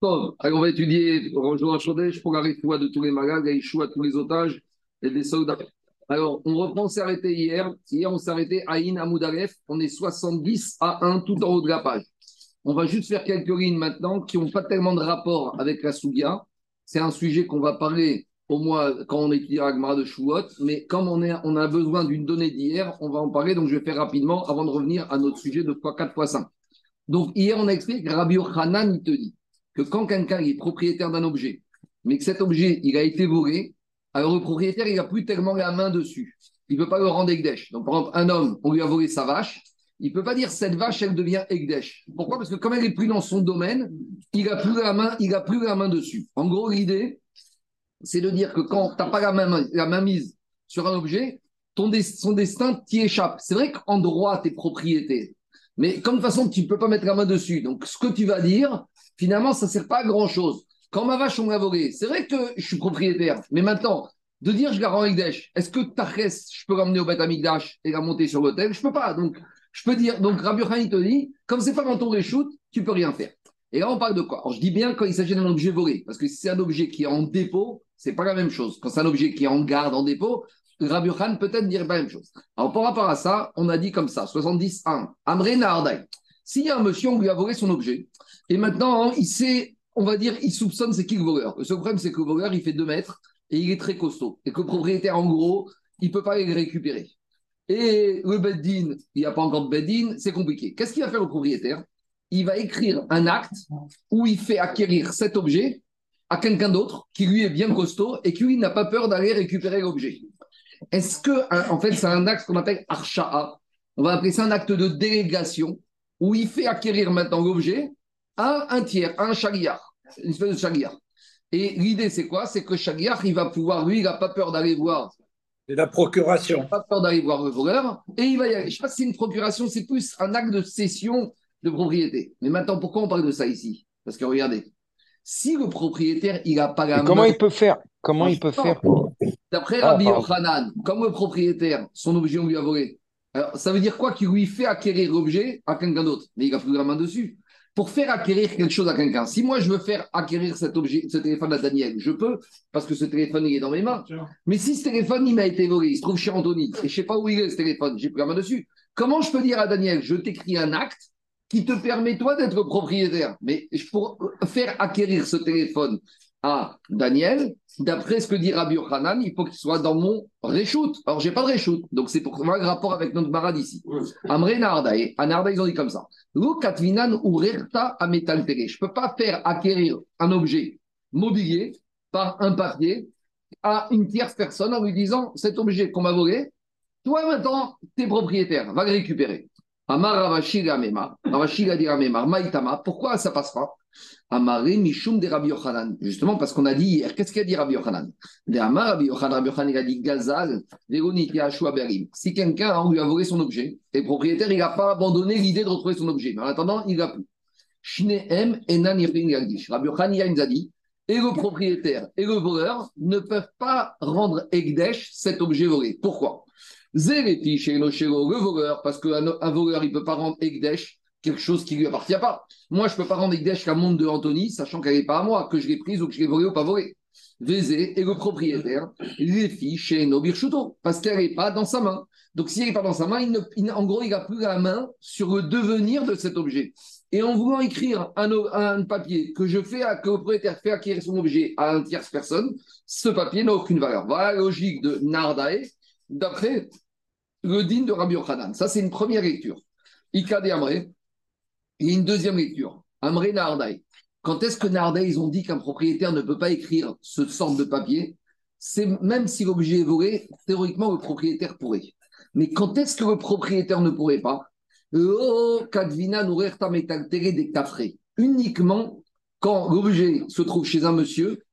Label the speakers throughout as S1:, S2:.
S1: alors on va étudier Bonjour Chodesh pour la de tous les malades, la à tous les otages et des soldats. Alors, on reprend, s'est arrêté hier. Hier, on s'est arrêté à In Amoudalef. On est 70 à 1 tout en haut de la page. On va juste faire quelques lignes maintenant qui n'ont pas tellement de rapport avec la Sougia. C'est un sujet qu'on va parler au moins quand on étudiera Gemara de Chouot. Mais comme on, est, on a besoin d'une donnée d'hier, on va en parler. Donc, je vais faire rapidement avant de revenir à notre sujet de x4 x 5. Donc, hier, on a expliqué que Rabbi Hanan, il te dit que quand quelqu'un est propriétaire d'un objet, mais que cet objet, il a été volé, alors le propriétaire, il n'a plus tellement la main dessus. Il ne peut pas le rendre Egdesh. Donc, par exemple, un homme, on lui a volé sa vache, il ne peut pas dire cette vache, elle devient Egdesh. Pourquoi? Parce que comme elle est plus dans son domaine, il n'a plus, la main, plus la main dessus. En gros, l'idée, c'est de dire que quand tu n'as pas la main, mise sur un objet, ton son destin t'y échappe. C'est vrai qu'en droit, tu es. Mais comme de toute façon, tu ne peux pas mettre la main dessus. Donc, ce que tu vas dire, finalement, ça ne sert pas à grand-chose. Quand ma vache, on l'a volée, c'est vrai que je suis propriétaire, mais maintenant, de dire je la rends Ekdesh, est-ce que Tachès, je peux l'emmener au Beth Amigdash et la monter sur l'hôtel Je ne peux pas. Donc, je peux dire, donc Rabbi Khan, te dit, comme c'est pas dans ton reshoot, tu peux rien faire. Et là, on parle de quoi? Alors, je dis bien quand il s'agit d'un objet volé, parce que si c'est un objet qui est en dépôt, c'est pas la même chose. Quand c'est un objet qui est en garde, en dépôt, Rabbi peut-être pas la même chose. Alors, par rapport à ça, on a dit comme ça, 70-1, Amré Nahardai. S'il y a un monsieur, on lui a volé son objet, et maintenant, il sait, on va dire, il soupçonne c'est qui le voleur. Le seul problème, c'est que le voleur, il fait 2 mètres et il est très costaud. Et que le propriétaire, en gros, il ne peut pas les récupérer. Et le beddin, il n'y a pas encore de beddin, c'est compliqué. Qu'est-ce qu'il va faire le propriétaire? Il va écrire un acte où il fait acquérir cet objet à quelqu'un d'autre qui lui est bien costaud et qui lui n'a pas peur d'aller récupérer l'objet. Est-ce que, en fait, c'est un acte qu'on appelle archa'a On va appeler ça un acte de délégation où il fait acquérir maintenant l'objet à un tiers, à un chagriar, une espèce de chagriar. Et l'idée, c'est quoi? C'est que chagriar, il va pouvoir, lui, il n'a pas peur d'aller voir.
S2: C'est la procuration. Il
S1: n'a pas peur d'aller voir le voleur et il va y aller. Je ne sais pas si c'est une procuration, c'est plus un acte de cession de propriété. Mais maintenant, pourquoi on parle de ça ici? Parce que regardez, si le propriétaire, il n'a pas la
S3: Comment il peut faire? Comment il peut faire
S1: D'après ah, Rabbi Yochanan, comme le propriétaire, son objet, on lui a volé. Alors, ça veut dire quoi Qu'il lui fait acquérir l'objet à quelqu'un d'autre? Mais il n'a plus la main dessus pour faire acquérir quelque chose à quelqu'un. Si moi je veux faire acquérir cet objet, ce téléphone à Daniel, je peux, parce que ce téléphone il est dans mes mains. Mais si ce téléphone il m'a été volé, il se trouve chez Anthony, et je ne sais pas où il est ce téléphone, j'ai plus la main dessus, comment je peux dire à Daniel, je t'écris un acte qui te permet toi d'être propriétaire? Mais pour faire acquérir ce téléphone à Daniel, d'après ce que dit Rabbi Yochanan, il faut qu'il soit dans mon reshoot. Alors, j'ai pas de reshoot, donc c'est pour moi le rapport avec notre barad ici. Amre Nardae, à Nardae, ils ont dit comme ça. Je peux pas faire acquérir un objet mobilier par un papier à une tierce personne en lui disant cet objet qu'on m'a volé, toi maintenant, tu es propriétaire, va le récupérer. Amar Ravashil Amemar, Ravashil a dit Amemar, Maïtama, pourquoi ça passe pas? Amaré Mishum de Rabbi Yochanan. Justement, parce qu'on a dit hier, qu'est-ce qu'il a dit Rabbi Yochanan? De Amar Rabbi Yochanan, Rabbi Yochanan, il a dit Gazal, Véroniti Ashua Berim. Si quelqu'un lui a volé son objet, et le propriétaire, il n'a pas abandonné l'idée de retrouver son objet. Mais en attendant, il n'a plus. Shneem Enan Yagdish. Rabbi Yochanan, nous a dit et le propriétaire et le voleur ne peuvent pas rendre Egdesh cet objet volé. Pourquoi? Zereti chez le voleur, parce qu'un voleur, il ne peut pas rendre Egdesh quelque chose qui ne lui appartient pas. Moi, je ne peux pas rendre Ekdesh la montre de Anthony, sachant qu'elle n'est pas à moi, que je l'ai prise ou que je l'ai volée ou pas volée. Vézé et le propriétaire filles chez Nobirchuto, parce qu'elle n'est pas dans sa main. Donc, si elle n'est pas dans sa main, en gros, il n'a plus la main sur le devenir de cet objet. Et en voulant écrire un, un papier que je fais, à, que le propriétaire fait acquérir son objet à un tierce personne, ce papier n'a aucune valeur. Voilà la logique de Nardae, d'après le din de Rabbi Yochanan. Ça, c'est une première lecture. Ika de Amré, a une deuxième lecture. Amré Nardai. Quand est-ce que Nardai, ils ont dit qu'un propriétaire ne peut pas écrire ce sorte de papier? C'est même si l'objet est volé, théoriquement, le propriétaire pourrait. Mais quand est-ce que le propriétaire ne pourrait pas? Uniquement quand l'objet se trouve chez un monsieur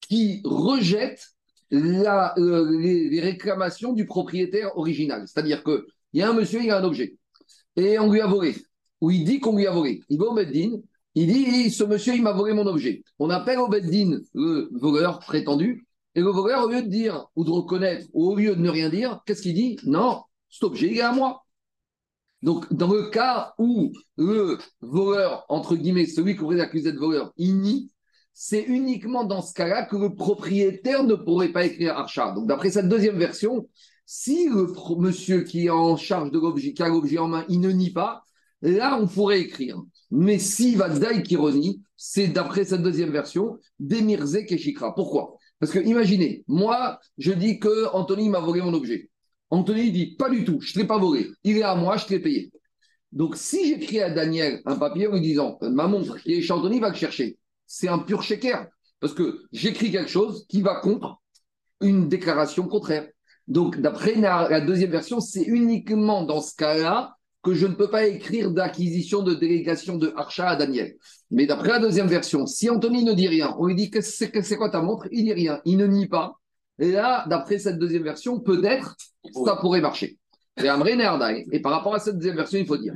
S1: qui rejette la, euh, les, réclamations du propriétaire original. C'est-à-dire qu'il y a un monsieur, il a un objet, et on lui a volé où il dit qu'on lui a volé. Il va au Beddin, il dit ce monsieur, il m'a volé mon objet. On appelle au Beddin le voleur prétendu, et le voleur, au lieu de dire ou de reconnaître, ou au lieu de ne rien dire, qu'est-ce qu'il dit? Non, cet objet, il est à moi. Donc, dans le cas où le voleur, entre guillemets, celui qu'on est accusé de voleur, il nie, c'est uniquement dans ce cas-là que le propriétaire ne pourrait pas écrire Archa. Donc, d'après cette deuxième version, si le monsieur qui est en charge de l'objet, qui a l'objet en main, il ne nie pas, là, on pourrait écrire. Mais s'il va Daï Kironi, c'est d'après cette deuxième version, Demirze Keshikra. Pourquoi? Parce que imaginez, moi, je dis que Anthony m'a volé mon objet. Anthony dit pas du tout, je ne l'ai pas volé. Il est à moi, je te l'ai payé. Donc, si j'écris à Daniel un papier en lui disant ma montre qui est chez Anthony va le chercher, c'est un pur shaker. Parce que j'écris quelque chose qui va contre une déclaration contraire. Donc, d'après la deuxième version, c'est uniquement dans ce cas-là que je ne peux pas écrire d'acquisition de délégation de Archa à Daniel. Mais d'après la deuxième version, si Anthony ne dit rien, on lui dit que c'est quoi ta montre, il dit rien, il ne nie pas. Et là, d'après cette deuxième version, peut-être ça pourrait marcher. Et par rapport à cette deuxième version, il faut dire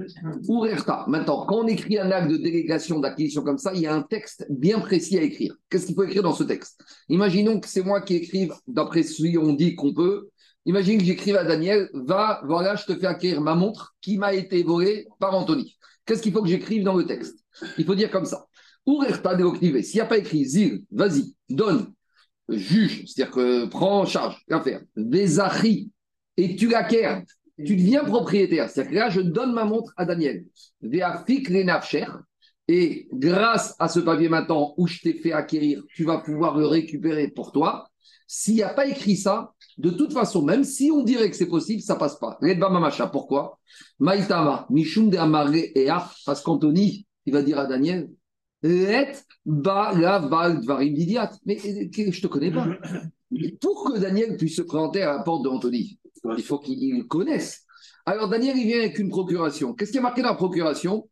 S1: Maintenant, quand on écrit un acte de délégation d'acquisition comme ça, il y a un texte bien précis à écrire. Qu'est-ce qu'il faut écrire dans ce texte? Imaginons que c'est moi qui écrive, d'après ce qu'on dit qu'on peut, Imagine que j'écrive à Daniel, va, voilà, je te fais acquérir ma montre qui m'a été volée par Anthony. Qu'est-ce qu'il faut que j'écrive dans le texte? Il faut dire comme ça. Ourerta de S'il n'y a pas écrit zil, vas-y, donne, juge, c'est-à-dire que prends en charge, qu'à faire? Vezachri, et tu l'acquiers, tu deviens propriétaire. C'est-à-dire que là, je donne ma montre à Daniel. Et grâce à ce papier maintenant où je t'ai fait acquérir, tu vas pouvoir le récupérer pour toi. S'il n'y a pas écrit ça, de toute façon, même si on dirait que c'est possible, ça passe pas. Pourquoi? Maïtama, Mishum de et parce qu'Anthony, il va dire à Daniel, Let ba la val dvarim Mais je te connais pas. Pour que Daniel puisse se présenter à la porte d'Anthony, il faut qu'il connaisse. Alors Daniel, il vient avec une procuration. Qu'est-ce qui est marqué dans la procuration?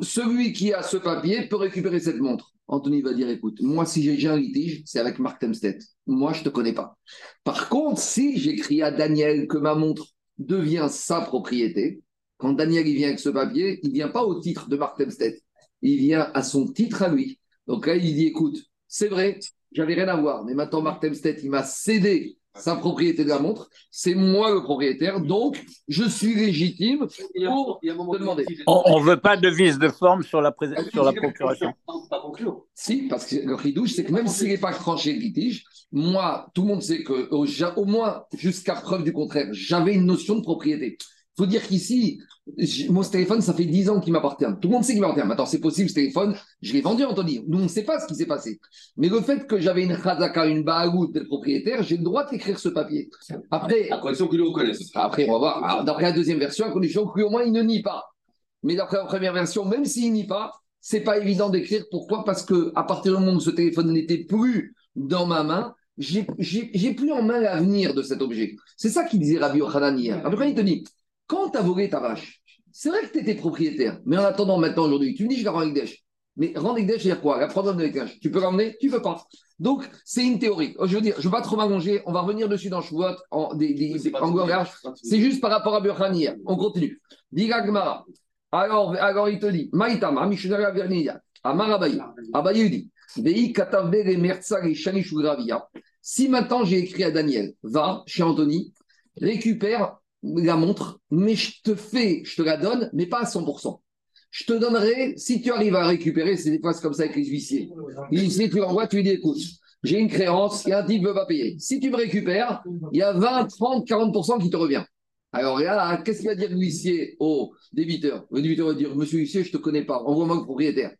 S1: Celui qui a ce papier peut récupérer cette montre. Anthony va dire écoute, moi, si j'ai un litige, c'est avec Mark Temstedt. Moi, je ne te connais pas. Par contre, si j'écris à Daniel que ma montre devient sa propriété, quand Daniel il vient avec ce papier, il ne vient pas au titre de Mark Temstedt. Il vient à son titre à lui. Donc là, il dit écoute, c'est vrai, j'avais rien à voir, mais maintenant Mark Temstedt, il m'a cédé sa propriété de la montre, c'est moi le propriétaire, donc je suis légitime pour te demander.
S2: On ne veut pas de vice de forme sur la, sur la procuration.
S1: Si, parce que le ridouche, c'est que même s'il n'est pas tranché le litige, moi, tout le monde sait que au moins jusqu'à preuve du contraire, j'avais une notion de propriété. Il faut dire qu'ici, mon téléphone, ça fait 10 ans qu'il m'appartient. Tout le monde sait qu'il m'appartient. Maintenant, c'est possible, ce téléphone, je l'ai vendu, Anthony. Nous, on ne sait pas ce qui s'est passé. Mais le fait que j'avais une khazaka, une baout de propriétaire, j'ai le droit d'écrire ce papier. Après.
S4: À condition qu'il le reconnaisse.
S1: Après, on va voir. D'après la deuxième version, à condition qu'au moins il ne nie pas. Mais d'après la première version, même s'il nie pas, c'est pas évident d'écrire. Pourquoi? Parce que à partir du moment où ce téléphone n'était plus dans ma main, j'ai plus en main l'avenir de cet objet. C'est ça qu'il disait Rabbi Yochanan hier. Rabbi il te dit quand tu as volé ta vache, c'est vrai que tu étais propriétaire, mais en attendant maintenant aujourd'hui, tu me dis je la rends avec Dèche. Mais rendre avec Dèche, c'est quoi? La prendre de l'éclairage. Tu peux ramener Tu ne peux pas. Donc, c'est une théorie. Je veux dire, je ne vais pas trop m'allonger. On va revenir dessus dans Chouot, en, des, des, C'est juste par rapport à Burkhani. On continue. Digagmara. Alors, alors, il te dit Maïtama, Mishnara Vernia, Amarabayi. Abayi dit Si maintenant j'ai écrit à Daniel, va chez Anthony, récupère la montre, mais je te fais, je te la donne, mais pas à 100%. Je te donnerai, si tu arrives à récupérer, c'est des fois comme ça avec les huissiers. L'huissier, tu l'envoies, tu lui dis, écoute, j'ai une créance, il y a un type qui ne veut pas payer. Si tu me récupères, il y a 20, 30, 40% qui te revient. Alors là, qu'est-ce qu'il va dire l'huissier au débiteur? Le débiteur va dire, monsieur l'huissier, je ne te connais pas, envoie-moi le propriétaire.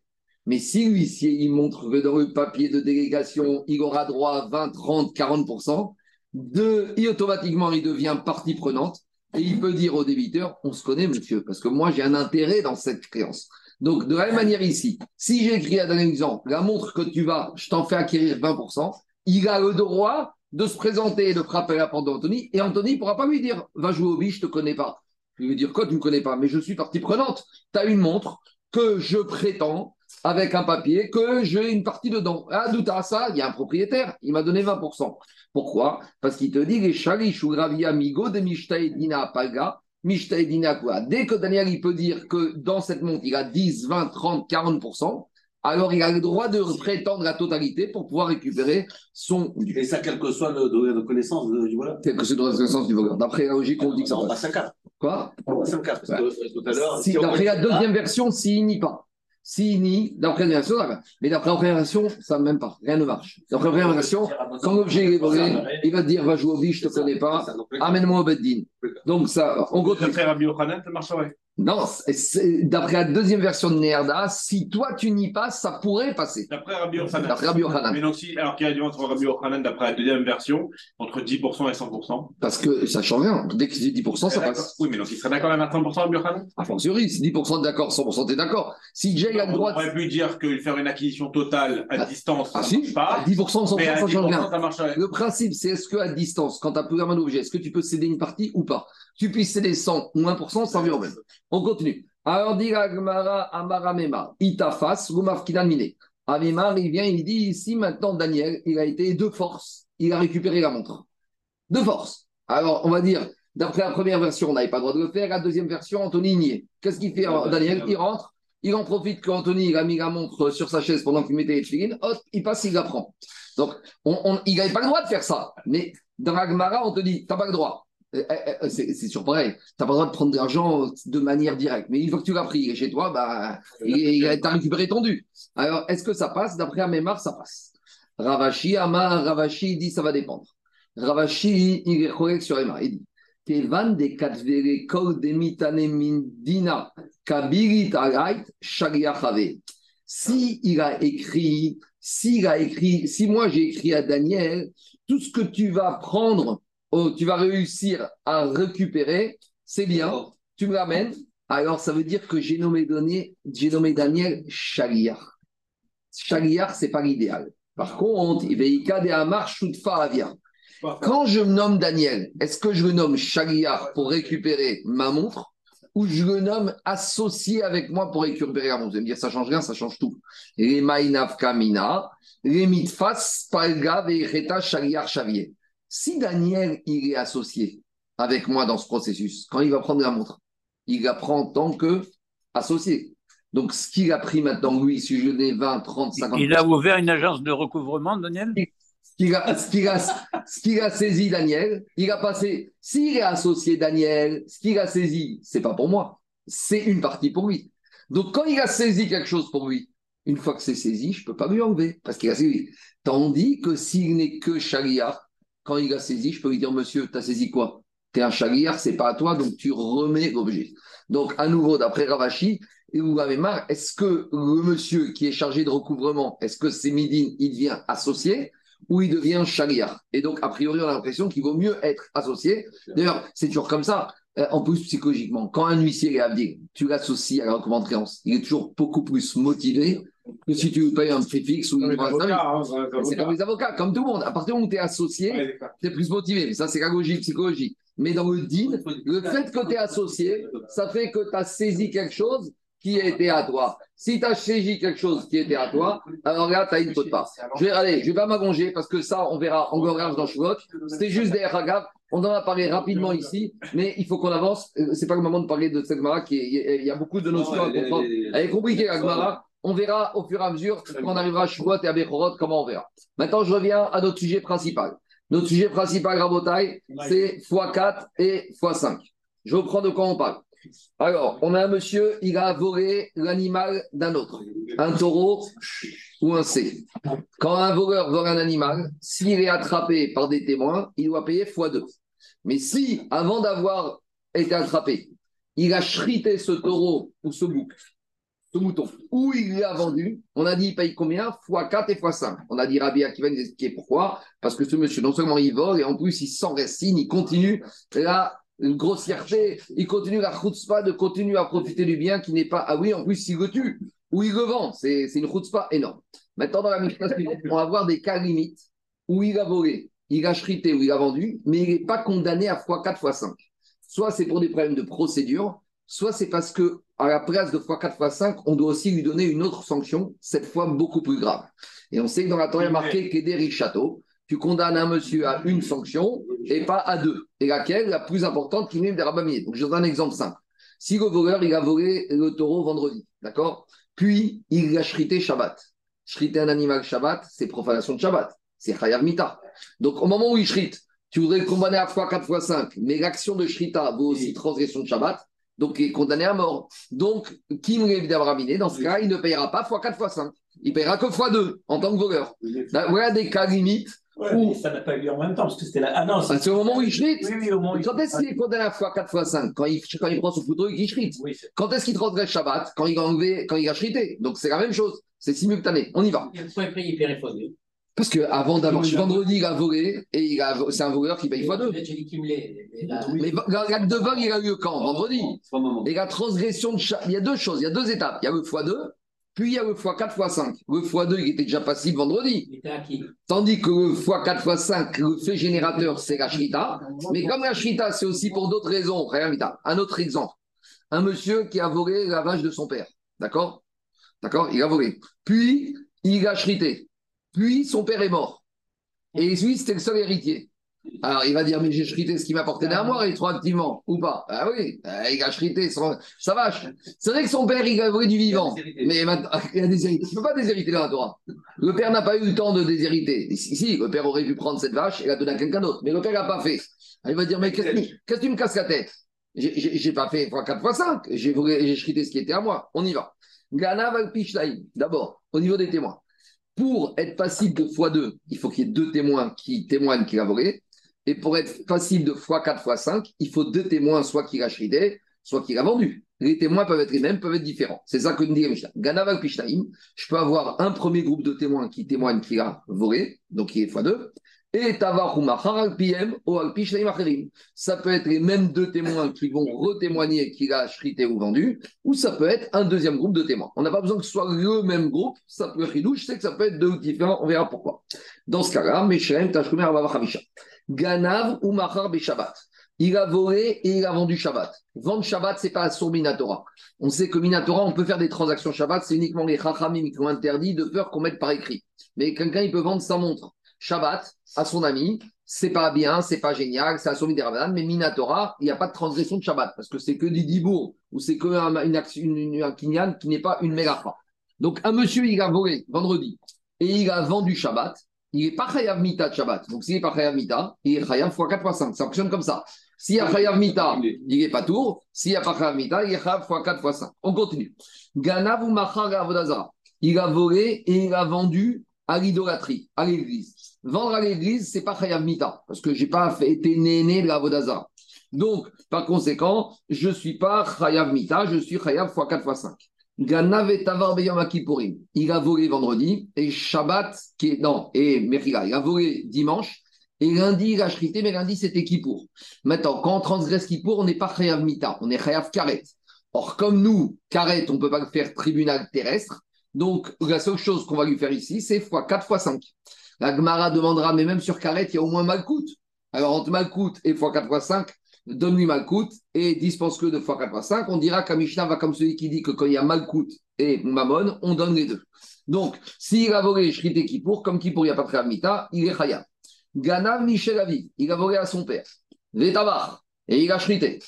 S1: Mais si l'huissier, il montre que dans le papier de délégation, il aura droit à 20, 30, 40%, de, et automatiquement, il devient partie prenante. Et il peut dire au débiteur, on se connaît, monsieur, parce que moi, j'ai un intérêt dans cette créance. Donc, de la même manière ici, si j'ai écrit à donner exemple, la montre que tu vas, je t'en fais acquérir 20%, il a le droit de se présenter et de frapper la porte d'Anthony, et Anthony ne pourra pas lui dire, va jouer au biche, je ne te connais pas. Il lui dire, quoi, tu ne me connais pas, mais je suis partie prenante. Tu as une montre que je prétends, avec un papier, que j'ai une partie dedans. Ah, à ça? Il y a un propriétaire, il m'a donné 20%. Pourquoi? Parce qu'il te dit les shalish ou amigo de Mishtaedina Paga, Mishtaedina quoi? Dès que Daniel il peut dire que dans cette montre il a 10, 20, 30, 40%, alors il a le droit de prétendre la totalité pour pouvoir récupérer son
S4: Et ça, quel que soit le degré de connaissance du voleur
S1: Quel que soit le degré de connaissance du voleur. D'après la logique, on dit que ça
S4: passe.
S1: Quoi?
S4: C'est un cas, parce que tout à l'heure.
S1: D'après la deuxième version, s'il nie pas. S'il nie, d'après va. Mais d'après version, ça même pas. Rien ne marche. D'après version, quand l'objet est volé, il va te dire va jouer au biche, je ne te connais pas, amène-moi au Beddin. Donc ça, on continue.
S5: D'après Rabbi Yochanan, ça marcherait.
S1: Non, d'après la deuxième version de Néerda, si toi tu n'y passes, ça pourrait passer.
S5: D'après Rabbi Yochanan.
S1: D'après Rabbi Yochanan.
S5: Mais donc, si, alors qu'il y a la différence entre Rabbi Yochanan, d'après la deuxième version, entre 10% et 100%.
S1: Parce que ça change rien. Dès que c'est 10%, ça passe.
S5: Oui, mais donc il serait d'accord même à 100% Rabbi Yochanan?
S1: A fortiori, si 10% t'es d'accord, 100% t'es d'accord. Si Jay a le
S5: On aurait pu dire que faire une acquisition totale à
S1: Ah,
S5: distance,
S1: Ah
S5: ça
S1: si,
S5: marche pas.
S1: à 10%, 100%,
S5: Mais à
S1: ça
S5: 10%,
S1: change rien.
S5: ça.
S1: Le principe, c'est est-ce qu'à distance, quand tu as plus la main d'objet, est-ce que tu peux céder une partie ou pas? Tu puisses céder 100 ou 1%, ça revient au même. On continue. Alors, dit Agmara Amara Mema, Itafas, Gomaf Kinamine. Avimar, il vient, il dit ici maintenant, Daniel, il a été de force, il a récupéré la montre. De force. Alors, on va dire, d'après la première version, on n'avait pas le droit de le faire. La deuxième version, Anthony est. Qu'est-ce qu'il fait, euh, Daniel? Il rentre, il en profite qu'Anthony il a mis la montre sur sa chaise pendant qu'il mettait les filines, hop, il passe, il la prend. Donc, on- on- il n'avait pas le droit de faire ça. Mais dans la Gemara, on te dit, tu n'as pas le droit. Euh, euh, euh, C'est toujours pareil. Tu n'as pas le droit de prendre de l'argent de manière directe. Mais une fois que tu l'as pris il chez toi, bah, tu as récupéré ton dû. Alors, est-ce que ça passe? D'après Amémar, ça passe. Ravashi, Amar, Ravashi, il dit ça va dépendre. Ravashi, il est correct sur Emma. Il dit Kevan de katvere kol de mitane mindina kabirit. Si il a écrit, s'il a écrit, si moi j'ai écrit à Daniel, tout ce que tu vas prendre, oh, tu vas réussir à récupérer, c'est bien, tu me l'amènes. Alors ça veut dire que j'ai nommé, donné, j'ai nommé Daniel Shagiyach. Shagiyach, c'est pas l'idéal. Par contre, Iveika de Amar Shutfa Avia. Quand je me nomme Daniel, est-ce que je le nomme Shagiyach pour récupérer ma montre ou je le nomme associé avec moi pour récupérer la montre? Vous allez me dire, ça change rien, ça change tout. Les Maïnav Kamina, les Mitfas, Palga, Xavier. Si Daniel, il est associé avec moi dans ce processus, quand il va prendre la montre, il la prend en tant que associé. Donc, ce qu'il a pris maintenant, lui, si je l'ai 20, 30, 50
S2: Il a ouvert une agence de recouvrement, Daniel?
S1: Ce qu'il a, qu'il a- qu'il a saisi, Daniel, il a passé. S'il est associé, Daniel, ce qu'il a saisi, c'est pas pour moi, c'est une partie pour lui. Donc, quand il a saisi quelque chose pour lui, une fois que c'est saisi, je peux pas lui enlever parce qu'il a saisi. Tandis que s'il n'est que Shaliar, quand il a saisi, je peux lui dire, monsieur, tu as saisi quoi? Tu es un Shaliar, c'est pas à toi, donc tu remets l'objet. Donc, à nouveau, d'après Ravashi, et vous avez marre, est-ce que le monsieur qui est chargé de recouvrement, est-ce que c'est Midin, il devient associé ou il devient Shaliar Et donc, a priori, on a l'impression qu'il vaut mieux être associé. D'ailleurs, c'est toujours comme ça. Euh, en plus, psychologiquement, quand un huissier est abdié, tu l'associes à la créance, il est toujours beaucoup plus motivé que si tu payes un préfixe ou
S5: Comme
S1: une
S5: hein,
S1: c'est comme les avocats, comme tout le monde. À partir du moment où tu es associé,
S5: Ouais,
S1: tu es plus motivé. Mais ça, c'est la logique, psychologie. Mais dans le deal, le fait que tu es associé, ça fait que tu as saisi quelque chose qui était à toi. Si tu as saisi quelque chose qui était à toi, alors là, tu as une faute pas. Je vais, allez, je vais pas m'allonger parce que ça, on verra en gorage dans Shuvot. C'était juste des Hagab. On en a parlé rapidement ici, mais il faut qu'on avance. Euh, C'est pas le moment de parler de cette Gemara qui est- il y a beaucoup de notions à comprendre. Elle est compliquée, la Gemara. On verra au fur et à mesure, quand on arrivera à Shavuot et à Bechorot, comment on verra. Maintenant, je reviens à notre sujet principal. Notre sujet principal, Rabotai, c'est x4 et x5. Je reprends de quoi on parle. Alors, on a un monsieur, il a volé l'animal d'un autre, un taureau ou un C. Quand un voleur vole un animal, s'il est attrapé par des témoins, il doit payer x2. Mais si, avant d'avoir été attrapé, il a chrité ce taureau ou ce bouc, ce mouton, ou il l'a vendu, on a dit il paye combien? X4 et x5. On a dit Rabbi Akiva nous expliquer pourquoi. Parce que ce monsieur, non seulement il vole, et en plus il s'enracine, il continue la grossièreté, il continue la chutzpah de continuer à profiter du bien qui n'est pas. Ah oui, en plus il le tue, ou il le vend. C'est une chutzpah énorme. Maintenant, dans la Mishnah on va avoir des cas limites où il a volé, il a chrité ou il a vendu, mais il n'est pas condamné à x4, x5. Soit c'est pour des problèmes de procédure, soit c'est parce que à la place de x4, x5, on doit aussi lui donner une autre sanction, cette fois beaucoup plus grave. Et on sait que dans la Torah, il y a marqué qu'Ederi Château, tu condamnes un monsieur à une sanction et pas à deux. Et laquelle La plus importante qui vient des rabbiniers. Donc je donne un exemple simple. Si le voleur, il a volé le taureau vendredi, d'accord? Puis il l'a chrité Shabbat. Chriter un animal Shabbat, c'est profanation de Shabbat. C'est Chayav Mita. Donc au moment où il chrite, tu voudrais le condamner à fois 4 fois 5, mais l'action de Shrita vaut aussi transgression de Shabbat, donc il est condamné à mort. Donc, Kim Raminé, dans ce cas, il ne payera pas fois 4 fois 5. Il payera que fois 2 en tant que voleur. Voilà des cas limites.
S6: Ouais,
S1: où-
S6: mais ça n'a pas eu lieu en même temps, parce que c'était la. Ah non,
S1: C'est au moment où il shrite.
S6: Oui, oui, au moment où il-
S1: Quand est-ce qu'il est condamné à fois 4 fois 5 quand il, quand il prend son couteau et qu'il shrite.
S6: Oui,
S1: Quand est-ce qu'il transgresse Shabbat? Quand il a enlevé, quand il a shrité. Donc c'est la même chose. C'est simultané. On y va.
S7: Il deux.
S1: Parce que avant d'avoir vendredi, il a volé et il a, c'est un voleur qui paye fois 2.
S7: J'ai dit qu'il me l'est. mais
S1: l'acte de vol, il a lieu quand? Vendredi. Et la transgression de Shabbat, il y a deux choses, il y a deux étapes. Il y a le fois 2, puis il y a le fois 4 fois 5. Le fois 2, il était déjà passible vendredi.
S7: Il était acquis.
S1: Tandis que le fois 4 fois 5, le fait générateur, c'est la shrita. Mais comme la shrita, c'est aussi pour d'autres raisons. Un autre exemple. Un monsieur qui a volé la vache de son père. D'accord? D'accord? Il a volé. Puis, il a shrité. Puis, son père est mort. Et lui, c'était le seul héritier. Alors, il va dire, mais j'ai shrité ce qui m'apportait d'un mois rétroactivement, ou pas Ah oui, euh, il a shrité son- sa vache. C'est vrai que son père, il a volé du vivant. Mais maintenant, il a déshérité. Ne peux pas déshériter dans la Torah. Le père n'a pas eu le temps de déshériter. Si, si, le père aurait pu prendre cette vache et la donner à quelqu'un d'autre. Mais le père n'a pas fait. Alors, il va dire, mais qu'est-ce que tu- qu'est-ce que tu me casses la tête? J'ai- pas fait fois 4 fois 5. J'ai shrité ce qui était à moi. On y va. Gana. D'abord, au niveau des témoins. Pour être passible de fois 2, il faut qu'il y ait deux témoins qui témoignent qu'il a volé. Et pour être passible de fois 4 fois 5, il faut deux témoins, soit qu'il a shrité, soit qu'il a vendu. Les témoins peuvent être les mêmes, peuvent être différents. C'est ça que nous dit Mishnah. Gana Valpishtaïm. Je peux avoir un premier groupe de témoins qui témoignent qu'il a volé, donc il est fois 2. Et. Ça peut être les mêmes deux témoins qui vont retémoigner qu'il a shrité ou vendu, ou ça peut être un deuxième groupe de témoins. On n'a pas besoin que ce soit le même groupe, ça peut être je sais que ça peut être deux différents, on verra pourquoi. Dans ce cas-là, Meshem, Tashkumer, Abba Chamisha. Ganav ou Machar Shabbat. Il a volé et il a vendu Shabbat. Vendre Shabbat, c'est pas sur Minatora. On sait que Minatora, on peut faire des transactions Shabbat, c'est uniquement les Chachamim qui ont interdit de peur qu'on mette par écrit. Mais quelqu'un, il peut vendre sa montre Shabbat à son ami, c'est pas bien, c'est pas génial, c'est à son Midirabanan, mais Minatora, il n'y a pas de transgression de Shabbat, parce que c'est que du Dibour, ou c'est que un, une action, une, une- un kinyan qui n'est pas une mélacha. Donc, un monsieur, il a volé vendredi, et il a vendu Shabbat, il n'est pas Chayav Mita de Shabbat. Donc, s'il n'est pas Chayav Mita, il est Chayav x 4 x 5. Ça fonctionne comme ça. S'il y a Chayav Mita, il n'est pas tour. S'il n'y a pas Chayav Mita, il est Chayav x 4 x 5. On continue. Ganav ou Avodazara. Il a volé et il a vendu à l'idolâtrie, à l'église. Vendre à l'église, c'est pas Chayav Mita, parce que je n'ai pas été né, de la Vodazara. Donc, par conséquent, je suis pas Chayav Mita, je suis Chayav x 4 x 5. Ganav et Tavar Beyom Kippourim. Il a volé vendredi et Shabbat, qui est, non, et Mechila, il a volé dimanche et lundi il a shrité, mais lundi c'était Kippour. Maintenant, quand on transgresse Kippour, on n'est pas Chayav Mita, on est Chayav Karet. Or, comme nous, Karet, on ne peut pas faire tribunal terrestre, donc la seule chose qu'on va lui faire ici, c'est fois 4 fois 5. La Gemara demandera, mais même sur Karet, il y a au moins Malkout. Alors, entre Malkout et fois 4 fois 5, donne-lui Malkout et dispense-le de fois 4 fois 5. On dira qu'Amishna va comme celui qui dit que quand il y a Malkout et Mammon, on donne les deux. Donc, s'il a volé Shrité Kippour, comme Kippour, il n'y a pas de Khamita, il est Khayab. Ganav Michel Aviv, il a volé à son père. Vétavar, et il a Shrité.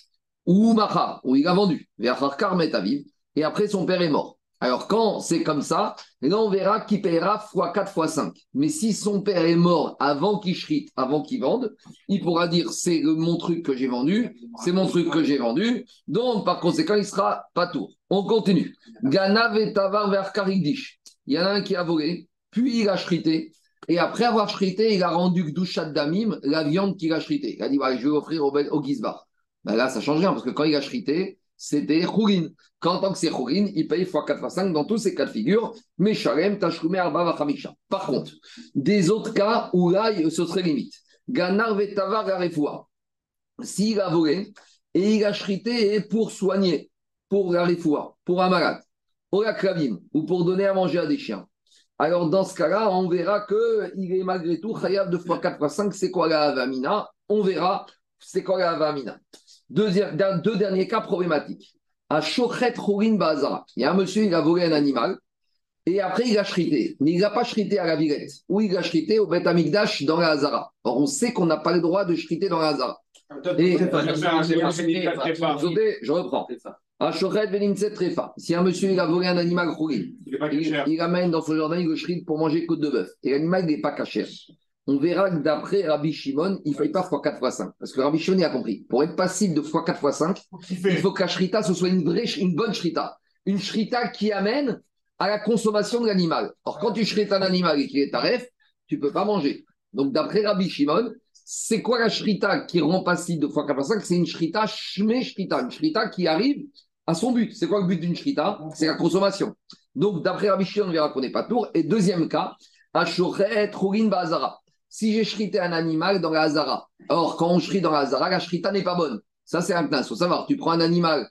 S1: Ou Macha, où il a vendu. Véachar Karmet Aviv, et après son père est mort. Alors, quand c'est comme ça, là, on verra qu'il paiera fois 4 fois 5. Mais si son père est mort avant qu'il shrite, avant qu'il vende, il pourra dire c'est mon truc que j'ai vendu, c'est mon truc que j'ai vendu, donc par conséquent, il sera pas tour. On continue. Ganav et vers Karigdish. Il y en a un qui a volé, puis il a shrité, et après avoir shrité, il a rendu Gdushat Damim, la viande qu'il a shrité. Il a dit voilà, je vais offrir au, au Gizbar. Ben là, ça change rien, parce que quand il a c'était Khourin. Quand en tant que c'est Khourin, il paye x 4 x 5 dans tous ces cas de figure, mais Shalem, Tashkume, Arba, Vachamisha. Par contre, des autres cas où là, ce serait limite. Ganar Vetavar Garefoua. S'il a volé et il a shrité pour soigner, pour la refoua, pour un malade, ou la ou pour donner à manger à des chiens. Alors dans ce cas-là, on verra qu'il est malgré tout chayav 2 x 4 x 5, c'est quoi la avamina? On verra c'est quoi la avamina? Deux derniers cas problématiques. À Shochet Khourin Bazara, il y a un monsieur, il a volé un animal, et après il a shrité. Mais il n'a pas shrité à la Villette, ou il a shrité au Beth Amikdash dans la Hazara. Or on sait qu'on n'a pas le droit de shriter dans la Hazara. Et- je reprends. Si un monsieur il a volé un animal Khourin,
S5: Il est pas
S1: il,
S5: cher.
S1: il amène dans son jardin, il le shrite pour manger côte de bœuf. Et l'animal, n'est pas caché. On verra que d'après Rabbi Shimon, il ne faille pas x4 x 5. Parce que Rabbi Shimon il a compris. Pour être passible de x4 x 5, il faut que la shrita, ce soit une vraie, une bonne shrita. Une shrita qui amène à la consommation de l'animal. Or, quand tu shrites un animal et qu'il est taref, tu ne peux pas manger. Donc, d'après Rabbi Shimon, c'est quoi la shrita qui rend passible de x4 x 5 C'est une shrita shme shrita, une shrita qui arrive à son but. C'est quoi le but d'une shrita? C'est la consommation. Donc, d'après Rabbi Shimon, on verra qu'on n'est pas tour. Et deuxième cas, Ashoret Rourin Bazara. Si j'ai shrité un animal dans la Hazara, or quand on shrite dans la Hazara, la shrita n'est pas bonne. Ça, c'est un knas. Il faut savoir, tu prends un animal,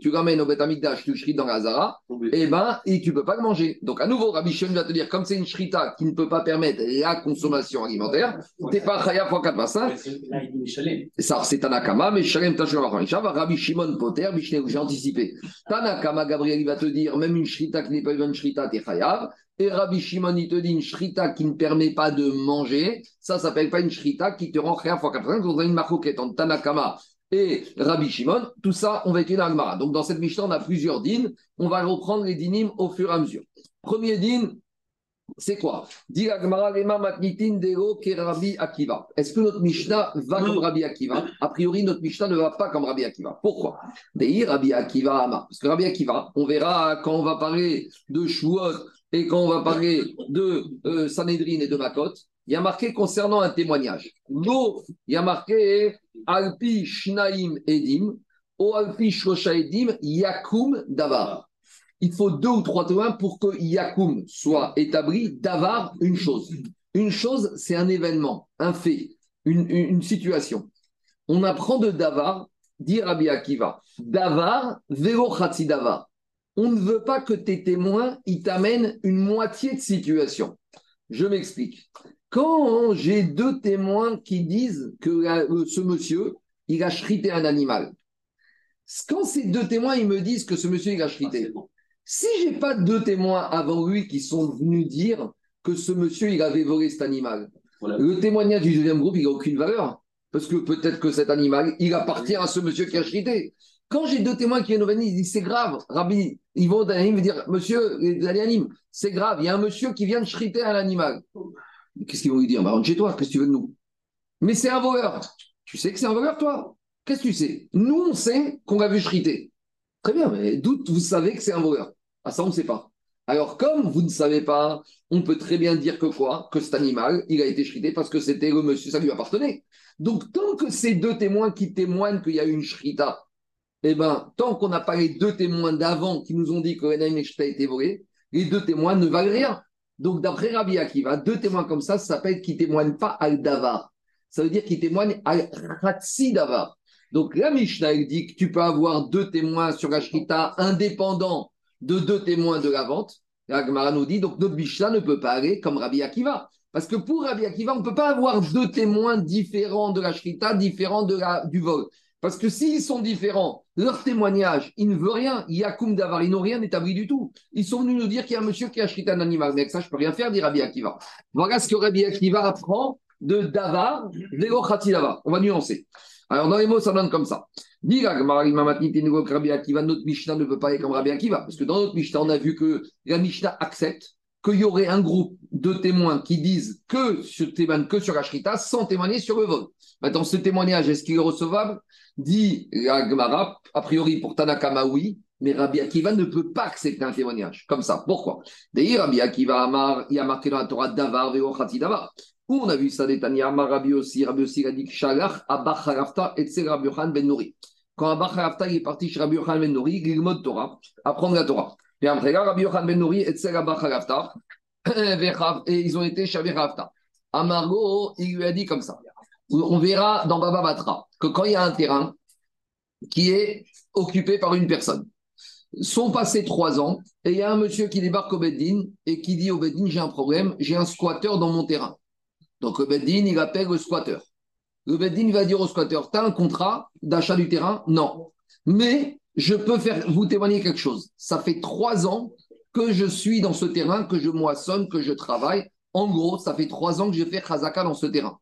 S1: tu l'emmènes au Betamikdash, tu shrites dans la Hazara, et ben, et tu peux pas le manger. Donc, à nouveau, Rabbi Shimon va te dire, comme c'est une shrita qui ne peut pas permettre la consommation alimentaire, t'es pas chaya fois 4 5.
S6: Mais c'est- Là, il dit Michelin.
S1: Ça, c'est Tanakama, mais Shalem Tachon Rabbi Shimon Poter, Mishneh, j'ai anticipé. Tanakama, Gabriel, il va te dire, même une shrita qui n'est pas une shrita, t'es chayav. Et Rabbi Shimon, il te dit une shrita qui ne permet pas de manger, ça s'appelle pas une shrita qui te rend chayav fois 85. Donc, on a une marcoquette entre Tanakama et Rabbi Shimon. Tout ça, on va étudier dans le Gemara. Donc, dans cette Mishnah, on a plusieurs dînes. On va reprendre les dinim au fur et à mesure. Premier din, c'est quoi? Dit Lema matnitin Rabbi Akiva. Est-ce que notre Mishnah va comme Rabbi Akiva? A priori, notre Mishnah ne va pas comme Rabbi Akiva. Pourquoi? Dei Rabbi Akiva Ama. Parce que Rabbi Akiva, on verra quand on va parler de Shuot et quand on va parler de euh, Sanhedrin et de Makot, il y a marqué concernant un témoignage. L'eau, il y a marqué Alpi Shnaim Edim, Alpi Edim, Yakum Davar. Il faut deux ou trois témoins pour que Yakum soit établi d'avar une chose. Une chose, c'est un événement, un fait, une, situation. On apprend de Davar, dit Rabbi Akiva, Davar, Vero Davar. On ne veut pas que tes témoins, ils t'amènent une moitié de situation. Je m'explique. Quand j'ai deux témoins qui disent que euh, ce monsieur, il a chrité un animal, quand ces deux témoins, ils me disent que ce monsieur, il a chrité, si j'ai pas deux témoins avant lui qui sont venus dire que ce monsieur, il avait volé cet animal,
S4: Voilà.
S1: le témoignage du deuxième groupe, il n'a aucune valeur. Parce que peut-être que cet animal, il appartient à ce monsieur qui a chrité. Quand j'ai deux témoins qui viennent venir, ils disent c'est grave, Rabbi, ils vont dire monsieur, les Alianim, c'est grave, il y a un monsieur qui vient de chriter un animal. Qu'est-ce qu'ils vont lui dire? Bah, Rentre chez toi, qu'est-ce que tu veux de nous? Mais c'est un voleur. Tu sais que c'est un voleur, toi? Qu'est-ce que tu sais? Nous, on sait qu'on l'a vu chriter. Très bien, mais d'où vous savez que c'est un voleur? Ah, ça, on ne sait pas. Alors, comme vous ne savez pas, on peut très bien dire que quoi? Que cet animal, il a été chrité parce que c'était le monsieur, ça lui appartenait. Donc, tant que ces deux témoins qui témoignent qu'il y a eu une shrita, eh ben, tant qu'on n'a pas les deux témoins d'avant qui nous ont dit que l'Enaim a été volé, les deux témoins ne valent rien. Donc, d'après Rabbi Akiva, deux témoins comme ça, ça s'appelle qui ne témoignent pas al-davar. Ça veut dire qu'ils témoignent al-ratsi davar. Donc, la Mishnah, dit que tu peux avoir deux témoins sur la shrita indépendants de deux témoins de la vente. La Gemara nous dit, donc notre Mishnah ne peut pas aller comme Rabbi Akiva. Parce que pour Rabbi Akiva, on ne peut pas avoir deux témoins différents de la shrita, différents du vol. Parce que s'ils sont différents, leur témoignage, il ne veut rien. Yakoum Davar, ils n'ont rien établi du tout. Ils sont venus nous dire qu'il y a un monsieur qui a acheté un animal. Mais avec ça, je ne peux rien faire, dit Rabbi Akiva. Voilà ce que Rabbi Akiva apprend de Davar, Vego Davar. On va nuancer. Alors, dans les mots, ça donne comme ça. Dit Rabbi Akiva, notre Mishnah ne peut pas aller comme Rabbi Akiva. Parce que dans notre Mishnah, on a vu que la Mishnah accepte qu'il y aurait un groupe de témoins qui disent que sur, que sur la sans témoigner sur le vol. Maintenant, ce témoignage, est-ce qu'il est recevable? Dit la Gemara, a priori pour Tanakama, oui, mais Rabbi Akiva ne peut pas accepter un témoignage comme ça. Pourquoi? D'ailleurs, Rabbi Akiva Amar, il a marqué dans la Torah Davar, Veochati Davar. Où on a vu ça des Amar, Rabbi aussi, Rabbi aussi a dit Shalach, Abacharafta, et Rabbi Yohan Ben Nouri. Quand Abacharafta est parti chez Rabbi Yohan Ben Nouri, il mode Torah, apprendre la Torah. Et après, Rabbi Yohan Ben Nouri, et Abacharafta, et ils ont été chez Abacharafta. Amargo, il lui a dit comme ça. On verra dans Baba Batra que quand il y a un terrain qui est occupé par une personne, sont passés trois ans et il y a un monsieur qui débarque au Beddin et qui dit au Beddin j'ai un problème, j'ai un squatteur dans mon terrain. Donc le Beddin, il appelle le squatteur. Le Beddin va dire au squatteur tu as un contrat d'achat du terrain? Non. Mais je peux faire vous témoigner quelque chose. Ça fait trois ans que je suis dans ce terrain, que je moissonne, que je travaille. En gros, ça fait trois ans que je fais Khazaka dans ce terrain.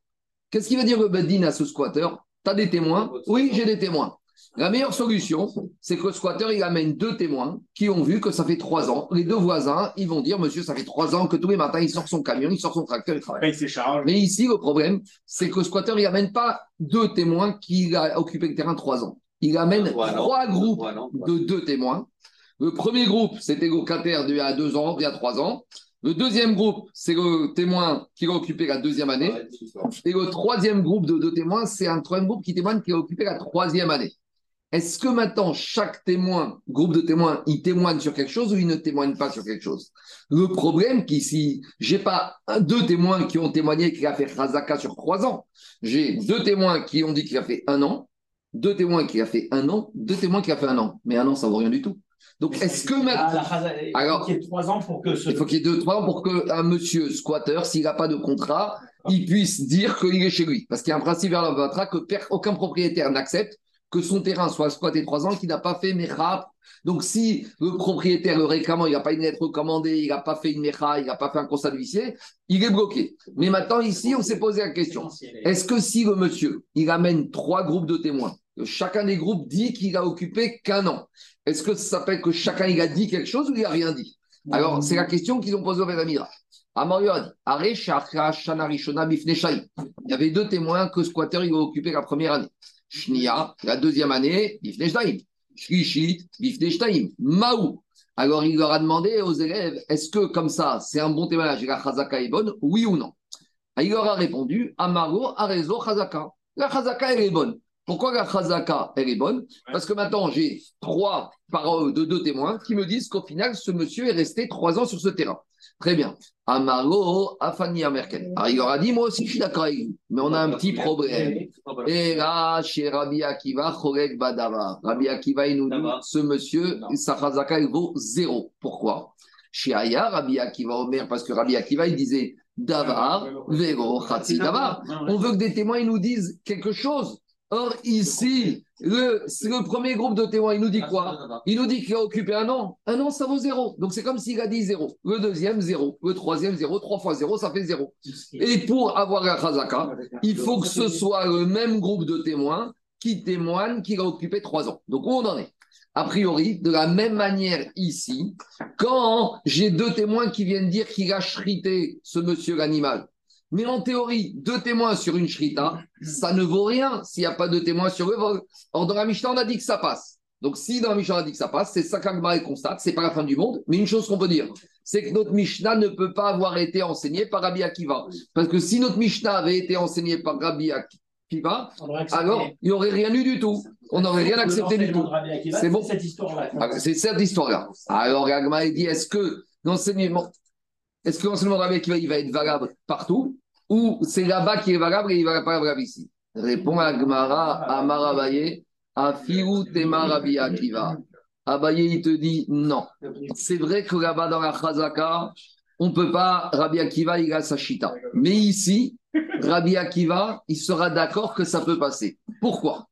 S1: Qu'est-ce qu'il va dire le Beddin à ce squatteur? Tu as des témoins? Oui, j'ai des témoins. La meilleure solution, c'est que le squatter, il amène deux témoins qui ont vu que ça fait trois ans. Les deux voisins, ils vont dire, monsieur, ça fait trois ans que tous les matins, il sort son camion, il sort son tracteur, il travaille.
S5: Charges.
S1: Mais ici, le problème, c'est que le squatter, il n'amène pas deux témoins qui a occupé le terrain trois ans. Il amène
S4: Voilà.
S1: trois groupes
S4: Voilà.
S1: de deux témoins. Le premier groupe, c'était le locataire d'il y a deux ans, il y a trois ans. Le deuxième groupe, c'est le témoin qui l'a occupé la deuxième année. Et le troisième groupe de témoins, c'est un troisième groupe qui témoigne qui a occupé la troisième année. Est-ce que maintenant, chaque témoin, groupe de témoins, il témoigne sur quelque chose ou il ne témoigne pas sur quelque chose? Le problème qu'ici, j'ai pas deux témoins qui ont témoigné qu'il a fait Khazaka sur trois ans. J'ai deux témoins qui ont dit qu'il a fait un an, deux témoins qui a fait un an, deux témoins qui a fait un an. Mais un an, ça vaut rien du tout. Donc, est-ce que maintenant.
S6: Ah, il faut qu'il y ait trois ans pour que ce.
S1: Il faut qu'il y ait deux, trois ans pour qu'un monsieur squatter, s'il n'a pas de contrat, il puisse dire qu'il est chez lui. Parce qu'il y a un principe vers la Vatra que aucun propriétaire n'accepte que son terrain soit squatté trois ans, qu'il n'a pas fait Mecha. Donc, si le propriétaire, le réclamant, il n'a pas une lettre recommandée, il n'a pas fait une Mecha, il n'a pas fait un constat d'huissier, il est bloqué. Mais maintenant, ici, on s'est posé la question. Est-ce que si le monsieur, il amène trois groupes de témoins, chacun des groupes dit qu'il a occupé qu'un an, est-ce que ça s'appelle que chacun il a dit quelque chose ou il n'a rien dit? Alors, c'est la question qu'ils ont posée au Bédamira. Amario a dit. Il y avait deux témoins que squatter a occupé la première année. Shnia, la deuxième année, Bifne Shtaim. Shlishit, Bifne Shtaim. Maou. Alors, il leur a demandé aux élèves Est-ce que comme ça, c'est un bon témoignage et la Chazaka est bonne Oui ou non? Il leur a répondu Amaro a raison Chazaka. La Chazaka, elle est bonne. Pourquoi la Chazaka, elle est bonne? Parce que maintenant, j'ai trois paroles de deux témoins qui me disent qu'au final, ce monsieur est resté trois ans sur ce terrain. Très bien. Amaro, Afani Merkel. Alors, il leur a dit, moi aussi, je suis d'accord avec vous, mais on a un petit problème. Et là, chez Rabbi Akiva, Chorek Badava. Rabbi Akiva, il nous dit, ce monsieur, sa Chazaka, il vaut zéro. Pourquoi? Chez Aya, Rabbi Akiva Omer, parce que Rabbi Akiva, il disait, Davar, Vero, Khatsi, Davar. On veut que des témoins ils nous disent quelque chose. Or, ici, le, premier groupe de témoins, il nous dit quoi? Il nous dit qu'il a occupé un an. Un an, ça vaut zéro. Donc, c'est comme s'il a dit zéro. Le deuxième, zéro. Le troisième, zéro. Trois fois zéro, ça fait zéro. Et pour avoir la chazaka, il faut que ce soit le même groupe de témoins qui témoignent qu'il a occupé trois ans. Donc, où on en est? A priori, de la même manière ici, quand j'ai deux témoins qui viennent dire qu'il a chrité ce monsieur l'animal, mais en théorie, deux témoins sur une shrita, ça ne vaut rien s'il n'y a pas de témoins sur le vol. Or, dans la Mishnah, on a dit que ça passe. Donc, si dans la Mishnah, on a dit que ça passe, c'est ça qu'Agmar constate, c'est pas la fin du monde. Mais une chose qu'on peut dire, c'est que notre Mishnah ne peut pas avoir été enseignée par Rabbi Akiva. Parce que si notre Mishnah avait été enseignée par Rabbi Akiva, alors il n'y aurait rien eu du tout. On n'aurait rien accepté du tout. C'est bon.
S6: cette histoire-là.
S1: Ah, C'est cette histoire-là. Alors, Agma dit est-ce que l'enseignement, est-ce que l'enseignement de Rabbi Akiva il va être valable partout? Ou c'est là-bas qui est valable et il va pas valable ici Répond Agmara à Maravaye, à Fiou Tema Rabbi Akiva. Abaye, il te dit non. C'est vrai que là-bas dans la Chazaka, on ne peut pas, Rabbi Akiva, il a sa chita. Mais ici, Rabbi Akiva, il sera d'accord que ça peut passer. Pourquoi?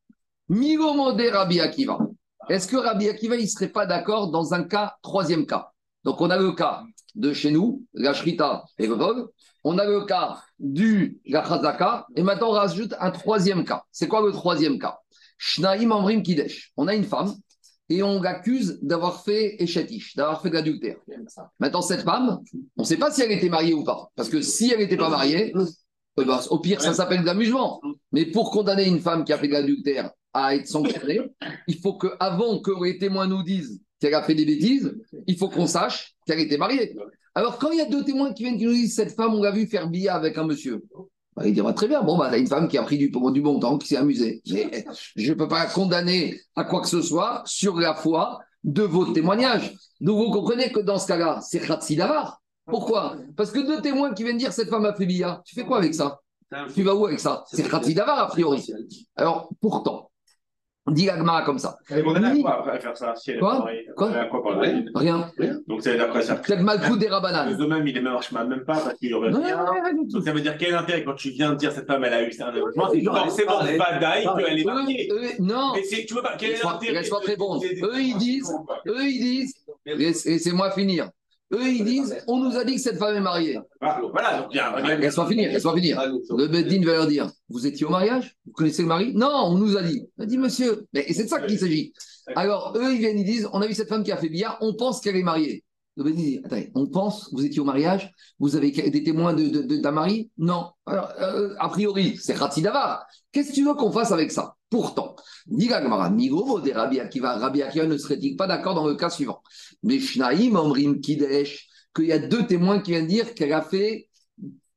S1: Milomode Rabbi Akiva. Est-ce que Rabbi Akiva, il ne serait pas d'accord dans un cas, troisième cas? Donc, on a le cas de chez nous, la et le. On a le cas du la Chazaka. Et maintenant, on rajoute un troisième cas. C'est quoi le troisième cas? Shnaim Amrim Kidesh. On a une femme et on l'accuse d'avoir fait Eshetish, d'avoir fait de l'adultère. Maintenant, cette femme, on ne sait pas si elle était mariée ou pas. Parce que si elle n'était pas mariée, eh ben, au pire, ça s'appelle de l'amusement. Mais pour condamner une femme qui a fait de l'adultère à être sanctionnée, il faut qu'avant que les témoins nous disent qu'elle a fait des bêtises, il faut qu'on sache qu'elle était mariée. Alors, quand il y a deux témoins qui viennent qui nous disent cette femme, on l'a vu faire billard avec un monsieur, bah, il dira très bien, bon, bah, t'as une femme qui a pris du, du bon temps, qui s'est amusée. Mais je ne peux pas condamner à quoi que ce soit sur la foi de vos témoignages. Donc, vous comprenez que dans ce cas-là, c'est Khatsi Davar. Pourquoi? Parce que deux témoins qui viennent dire cette femme a fait billard, tu fais quoi avec ça? Tu vas où avec ça? C'est Khatsi Davar, a priori. Alors, pourtant, dit l'Agmara comme ça.
S5: Elle est condamnée à quoi après faire ça si elle est
S1: Quoi
S5: pas mariée
S1: Quoi
S5: est à quoi par le
S1: Rien.
S5: Donc ça veut dire quoi ça
S1: Peut-être Malkout des
S5: Le
S1: Rabanan.
S5: domaine, il est même, marche même pas parce qu'il aurait
S1: Non, non, non, rien tout.
S5: Donc ça veut dire quel intérêt quand tu viens de dire cette femme elle a eu un logement, c'est
S4: Non,
S5: forcément
S4: est-
S5: badaï qu'elle est mariée.
S1: Non,
S5: Mais c'est- tu veux pas quel est l'intérêt
S1: laisse-moi répondre. Eux, ils disent- eux, ils disent, laisse- laissez-moi finir. Eux, ils disent on nous a dit que cette femme est mariée.
S5: Ah, Voilà, un-
S1: Laisse-moi finir, laisse-moi finir. Le Beddin va leur dire Vous étiez au mariage? Vous connaissez le mari? Non, on nous a dit. On a dit Monsieur. Mais et c'est de ça qu'il s'agit. Alors, eux, ils viennent, ils disent On a vu cette femme qui a fait billard, on pense qu'elle est mariée. Le Beddin dit Attendez, on pense, vous étiez au mariage Vous avez des témoins de, de- de- d'un mari? Non. Alors, euh, a priori, c'est Khatsi Davar. Qu'est-ce que tu veux qu'on fasse avec ça? Pourtant, dit la Gemara, Migo, des Rabbi Akiva, Rabbi Akiva ne serait-il pas d'accord dans le cas suivant? Mais Shnaïm, Omrim, Kidesh, qu'il y a deux témoins qui viennent dire qu'elle a fait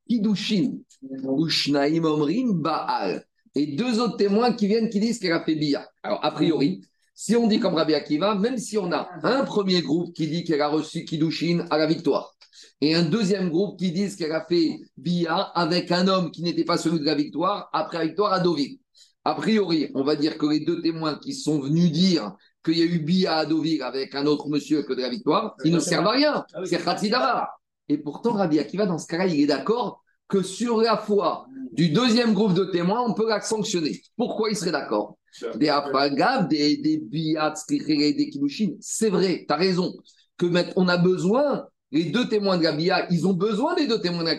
S1: Kiddushin, ou Shnaïm, Omrim, Baal. Et deux autres témoins qui viennent qui disent qu'elle a fait Bia. Alors, a priori, si on dit comme Rabbi Akiva, même si on a un premier groupe qui dit qu'elle a reçu Kiddushin à la victoire, et un deuxième groupe qui disent qu'elle a fait Bia avec un homme qui n'était pas celui de la victoire, après la victoire à Deauville. A priori, on va dire que les deux témoins qui sont venus dire qu'il y a eu Bia à Deauville avec un autre monsieur que de la victoire, ils ne servent à rien. C'est Khatsidara. Et pourtant, Rabbi Akiva, dans ce cas-là, il est d'accord que sur la foi du deuxième groupe de témoins, on peut la sanctionner. Pourquoi il serait d'accord? Des apagaves, des, des biats, des kilushin. C'est vrai, tu as raison. Que on a besoin, les deux témoins de la bia, ils ont besoin des deux témoins de la.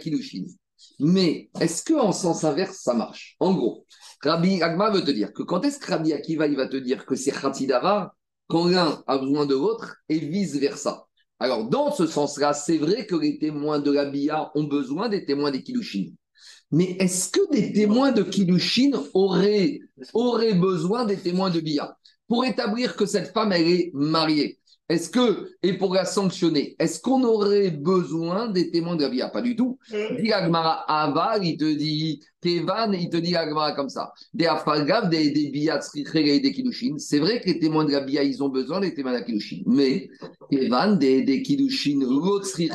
S1: Mais est-ce qu'en sens inverse, ça marche? En gros, Rabbi Agma veut te dire que quand est-ce que Rabbi Akiva il va te dire que c'est Khatidava quand l'un a besoin de l'autre et vice-versa? Alors, dans ce sens-là, c'est vrai que les témoins de la Bia ont besoin des témoins des Kilushin. Mais est-ce que des témoins de Kilushin auraient, auraient besoin des témoins de Bia? Pour établir que cette femme, elle est mariée Est-ce que, et pour la sanctionner, est-ce qu'on aurait besoin des témoins de la Bia Pas du tout. Dit Agmara Aval, il te dit, Kevan, il te dit Agmara comme ça. Des Afalgav, des, des Bia et des Kilushin. C'est vrai que les témoins de la Bia, ils ont besoin des témoins de la Kilushin. Mais Kevan, des, des Kiddushin,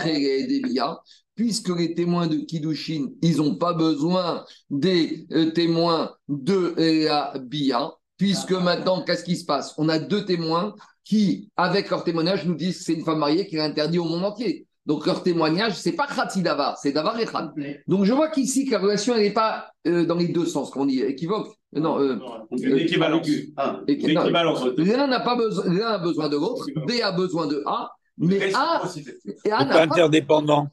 S1: et des Bia, puisque les témoins de Kiddushin, ils n'ont pas besoin des euh, témoins de la Bia, puisque maintenant, qu'est-ce qui se passe? On a deux témoins qui, avec leur témoignage, nous disent que c'est une femme mariée qui est interdite au monde entier. Donc leur témoignage, c'est pas Khatsi Davar, c'est Davar et Khat. Donc je vois qu'ici, que la relation, elle n'est pas euh, dans les deux sens, qu'on dit équivoque. Euh, Non, euh,
S5: équivalence.
S4: Ah.
S1: L'un n'a pas besoin, l'un a besoin de l'autre, B a besoin de A, mais A, et A
S2: C'est
S1: n'a
S2: pas
S1: pas.
S2: interdépendant.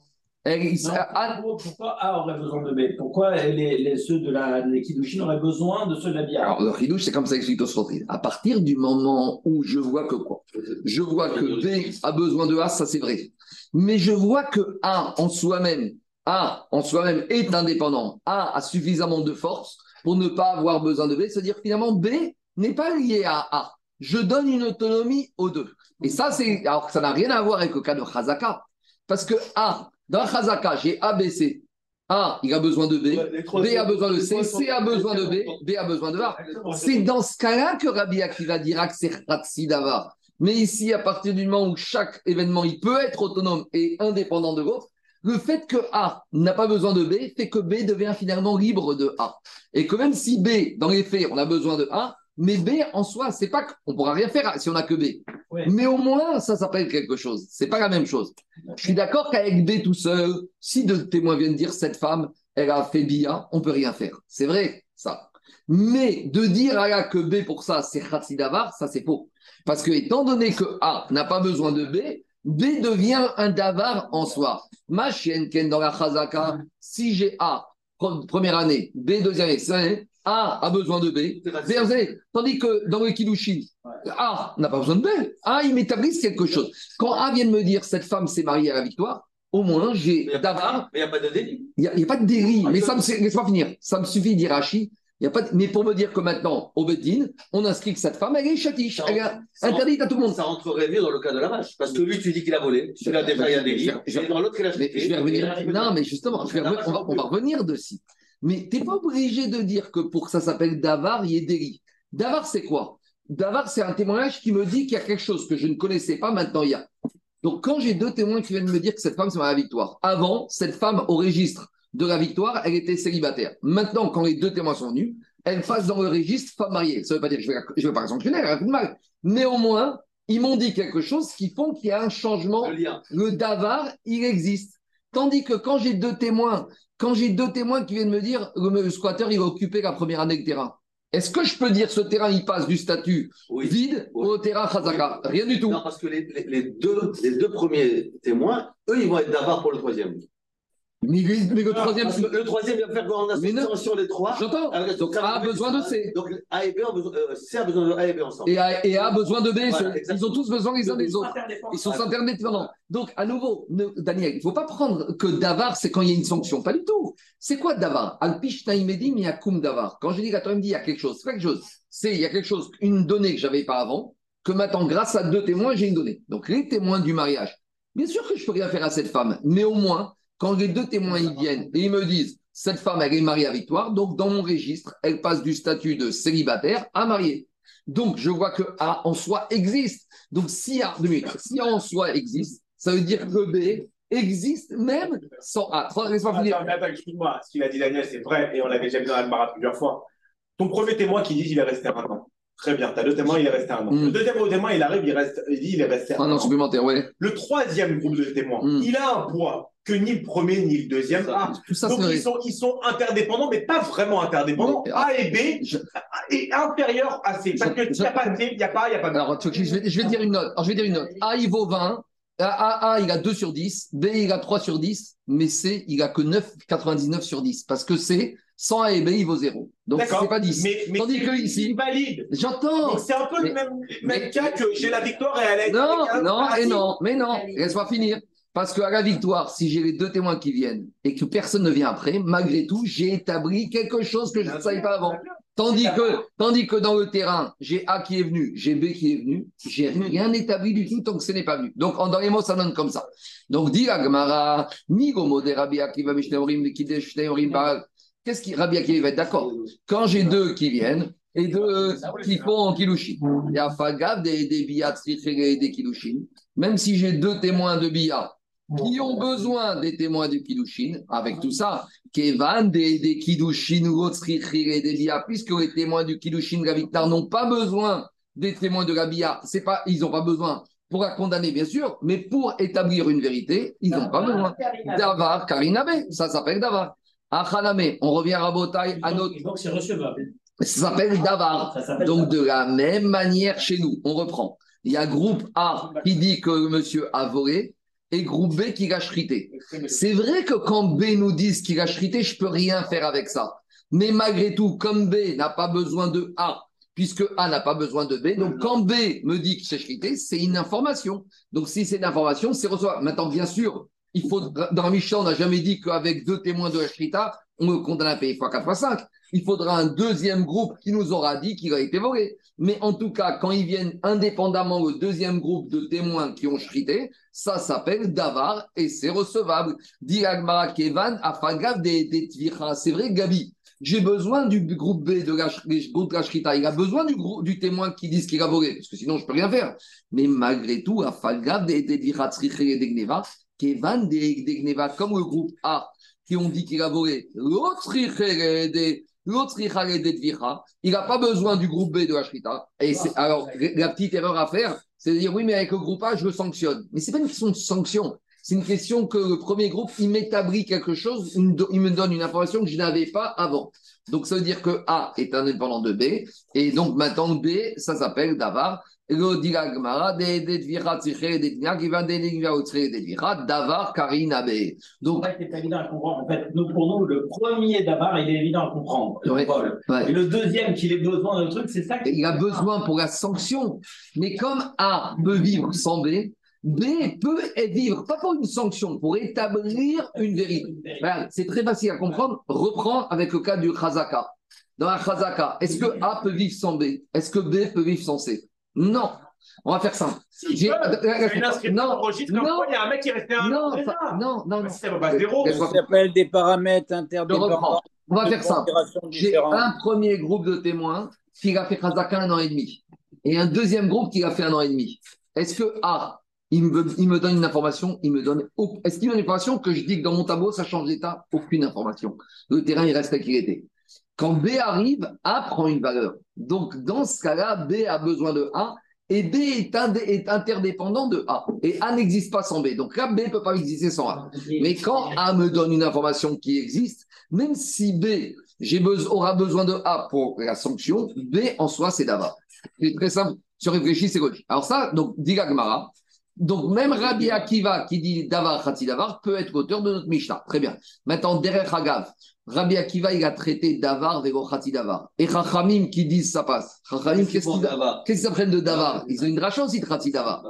S1: Elle- il-
S6: Non,
S1: A-
S6: pourquoi A aurait besoin de B Pourquoi les, les- ceux de la les Kiddushin auraient besoin de ceux de la Bia
S1: Alors, le ridouche, c'est comme ça explique Tosfotri. À partir du moment où je vois que quoi? Je vois que B a besoin de A, ça c'est vrai. Mais je vois que A en soi-même, A en soi-même est indépendant. A a suffisamment de force pour ne pas avoir besoin de B. C'est-à-dire finalement B n'est pas lié à A. Je donne une autonomie aux deux. Et ça, c'est. Alors que ça n'a rien à voir avec le cas de Khazaka. Parce que A, dans Khazaka, j'ai A, B, C. A, il a besoin de B. B a besoin de C, C a besoin de B, B a besoin de A. C'est dans ce cas-là que Rabbi Akiva dira que c'est Khatsi Davar. Mais ici, à partir du moment où chaque événement il peut être autonome et indépendant de l'autre, le fait que A n'a pas besoin de B fait que B devient finalement libre de A. Et que même si B, dans les faits, on a besoin de A, mais B en soi, c'est pas qu'on pourra rien faire si on n'a que B.
S6: Ouais.
S1: Mais au moins, ça s'appelle quelque chose. C'est pas la même chose. Je suis d'accord qu'avec B tout seul, si deux témoins viennent dire cette femme, elle a fait BIA, on peut rien faire. C'est vrai, ça. Mais de dire à la que B pour ça, c'est Khatsi Davar, ça c'est faux. Parce que étant donné que A n'a pas besoin de B, B devient un Davar en soi. Ma chienne, dans la Chazaka, si j'ai A, pre- première année, B, deuxième année, A a besoin de B, tandis que dans le Kiddushin, A n'a pas besoin de B. A, ils m'établissent quelque chose. Quand A vient de me dire cette femme s'est mariée à la victoire, au moins j'ai
S4: Mais
S1: Davar,
S4: il n'y a pas de délit.
S1: il n'y a, pas de délit. Mais ça me, laisse-moi finir. Ça me suffit d'Irachi. Il y a pas de- mais pour me dire que maintenant, au Beddin, on inscrit que cette femme, elle est chatiche. Elle est interdite à tout le monde.
S4: Ça rentrerait mieux dans le cas de la vache. Parce que lui, tu dis qu'il a volé, celui-là, déjà, il y a.
S1: Je
S4: Et dans l'autre, il a
S1: Mais
S4: acheté.
S1: je vais revenir. Non, mais justement, je vais revenir- on, va, on va revenir dessus. Mais tu n'es pas obligé de dire que pour que ça s'appelle Davar, il y ait délit. Davar, c'est quoi? Davar, c'est un témoignage qui me dit qu'il y a quelque chose que je ne connaissais pas, maintenant il y a. Donc, quand j'ai deux témoins qui viennent me dire que cette femme, c'est ma victoire, avant, cette femme, au registre de la victoire, elle était célibataire. Maintenant, quand les deux témoins sont venus, elle passe dans le registre femme mariée. Ça ne veut pas dire que je ne vais, pas la sanctionner, elle a fait de mal. Néanmoins, ils m'ont dit quelque chose qui font qu'il y a un changement
S4: Le lien.
S1: le davar, il existe. Tandis que quand j'ai deux témoins, quand j'ai deux témoins qui viennent me dire le squatter, il a occupé la première année de terrain, Est-ce que je peux dire ce terrain, il passe du statut
S4: Oui.
S1: vide
S4: Oui.
S1: au terrain Khazaka? Rien du tout.
S4: Non, parce que les, les- les deux, les deux premiers témoins, eux, ils vont être d'avare pour le troisième.
S1: Mais, mais le troisième,
S4: le troisième va faire quoi en
S1: Mais non.
S4: association sur les trois.
S1: j'entends.
S4: Ah,
S1: Donc A a besoin de C.
S4: Donc A et B ont besoin, euh, C a besoin de A et B ensemble.
S1: Et A, et A a besoin de B.
S4: Voilà,
S1: ils
S4: exactement.
S1: ont tous besoin les uns des autres. Ils sont interdépendants. Donc, à nouveau, ne- Daniel, il ne faut pas prendre que Davar, c'est quand il y a une sanction. Pas du tout. C'est quoi Davar? Alpish Yakum Davar. Quand je dis qu'à me dit il y a quelque chose, c'est pas quelque chose. C'est il y a quelque chose, une donnée que j'avais pas avant, que maintenant, grâce à deux témoins, j'ai une donnée. Donc, les témoins du mariage. Bien sûr que je peux rien faire à cette femme, mais au moins, quand les deux témoins viennent et ils me disent cette femme, elle est mariée à Victoire, donc dans mon registre, elle passe du statut de célibataire à mariée. Donc, je vois que A en soi existe. Donc, si A, si en soi existe, ça veut dire que B existe même sans A.
S5: Attends, mais attends, excuse-moi, ce qu'il a dit Daniel, c'est vrai, et on l'avait déjà vu dans Almara plusieurs fois. Ton premier témoin qui dit qu'il est resté un an. Très bien, t'as deux témoins, il est resté un an.
S1: Mm.
S5: Le deuxième témoin, il arrive, il, reste, il dit il est resté un
S1: Un an supplémentaire, ouais.
S5: Le troisième groupe de témoins,
S1: Mm.
S5: il a un poids que ni le premier ni le deuxième a.
S1: Tout ça,
S5: Donc ils sont, ils sont interdépendants, mais pas vraiment interdépendants.
S1: Mais,
S5: A et B
S1: Je-
S5: est inférieur à C. Parce
S1: Je-
S5: que s'il n'y a pas de C, il n'y a pas, il n'y a pas de
S1: Alors, tu je vais, je vais dire une note. Alors, je vais dire une note. A, il vaut 20. A, A, A, il a 2 sur 10. B, il a 3 sur 10. Mais C, il a que 9,99 sur 10. Parce que C, sans A et B, il vaut 0. Donc, c'est pas 10.
S5: Mais, mais
S1: Tandis
S5: c'est-
S1: que ici-
S5: valide.
S1: J'entends.
S5: Donc c'est un peu
S1: Mais-
S5: le même, même
S1: mais-
S5: cas que j'ai la victoire et elle été
S1: Non,
S5: un
S1: non, et
S5: parti.
S1: non, mais non. Laisse-moi finir. Parce qu'à la victoire, si j'ai les deux témoins qui viennent et que personne ne vient après, malgré tout, j'ai établi quelque chose que je ne savais pas avant. Tandis que, tandis que dans le terrain, j'ai A qui est venu, j'ai B qui est venu, j'ai rien établi du tout tant que ce n'est pas venu. Donc, en dans les mots, ça donne comme ça. Donc, dit Agmara, ni gomo de Rabbi Akiva Mishneorim, Mikidesh, Shneorim, Barak. Qu'est-ce qui, Rabbi Akiva va être d'accord Quand j'ai deux qui viennent et deux qui font Kilushin, il y a Fagav des, des billats et des Kilushin, même si j'ai deux témoins de billats qui ont besoin des témoins de Kiddushin, avec tout ça, Kevan, des, des Kiddushin ou autres et des Bia, puisque les témoins du la Victoire n'ont pas besoin des témoins de la Bia, c'est pas, ils n'ont pas besoin pour la condamner, bien sûr, mais pour établir une vérité, ils n'ont pas besoin. Davar, Karinabe, ça s'appelle Davar. Achaname, on revient à Rabotai, à notre.
S6: C'est recevable.
S1: Ça s'appelle Davar.
S6: Ça
S1: Donc, de la même manière chez nous, on reprend. Il y a groupe A qui dit que monsieur a volé et groupe B qui l'a chrité. C'est vrai que quand B nous dit qu'il a chrité, je peux rien faire avec ça. Mais malgré tout, comme B n'a pas besoin de A, puisque A n'a pas besoin de B, donc quand B me dit que c'est chrité, c'est une information. Donc si c'est une information, c'est recevoir. Maintenant, bien sûr, il faut, dans la on n'a jamais dit qu'avec deux témoins de la shrita, on le condamne à payer fois 4 fois 5. Il faudra un deuxième groupe qui nous aura dit qu'il a été volé. Mais en tout cas, quand ils viennent indépendamment, le deuxième groupe de témoins qui ont chrité, ça s'appelle Davar et c'est recevable. Dit Agmara Kevan, Afagav des. C'est vrai, Gabi. J'ai besoin du groupe B de la, groupe Shrita. Il a besoin du, groupe, du témoin qui dit qu'il a volé, parce que sinon je peux rien faire. Mais malgré tout, Afagav des Gneva, Kevan Gneva, comme le groupe A qui ont dit qu'il a volé, l'autre il n'a pas besoin du groupe B de la Shrita. Et c'est, alors, la petite erreur à faire, c'est de dire oui, mais avec le groupe A, je le sanctionne. Mais ce n'est pas une question de sanction. C'est une question que le premier groupe, il m'établit quelque chose, il me donne une information que je n'avais pas avant. Donc, ça veut dire que A est indépendant de B. Et donc, maintenant, B, ça s'appelle Davar. Davar. Donc,
S6: C'est évident à comprendre. En fait, nous, pour nous, le premier d'abord, il est évident à comprendre.
S1: Ouais. Ouais.
S6: Et le deuxième, qu'il ait besoin d'un truc, c'est ça
S1: il a besoin pour la sanction. Mais comme A peut vivre sans B, B peut vivre, pas pour une sanction, pour établir une vérité. Voilà, c'est très facile à comprendre. Reprends avec le cas du Khazaka. Dans la Khazaka, est-ce que A peut vivre sans B? Est-ce que B peut vivre sans C? Non. On va faire simple. J'ai-
S5: C'est une inscription
S1: Non, non,
S5: il y a un mec qui est resté un
S1: non, ça- non, non, non.
S5: Bah, si ça
S2: Ça s'appelle des paramètres interdépendants.
S1: On va faire simple.
S2: considérations
S1: J'ai un premier groupe de témoins qui a fait Khazaka un an et demi. Et un deuxième groupe qui a fait un an et demi. Est-ce que A, il me, il me donne une information, il me donne. Est-ce qu'il me donne une information que je dis que dans mon tableau, ça change d'état? Aucune information. Le terrain, il reste tel qu'il était. Quand B arrive, A prend une valeur. Donc, dans ce cas-là, B a besoin de A et B est, interdépendant de A. Et A n'existe pas sans B. Donc là, B ne peut pas exister sans A. Mais quand A me donne une information qui existe, même si B, aura besoin de A pour la sanction, B en soi, c'est Davar. C'est très simple. Si on réfléchit, c'est logique. Alors ça, donc, dit la Gemara, donc même Rabbi Akiva qui dit Davar Khati Davar peut être l'auteur de notre Mishnah. Très bien. Maintenant, derrière Hagav, Rabbi Akiva, il a traité Davar Vego Khati Davar. Et Chachamim qui disent ça passe. Chachamim, qu'est-ce qu'ils qu'est-ce qu'ils apprennent de Davar Ils ont une dracha aussi de Khati Davar.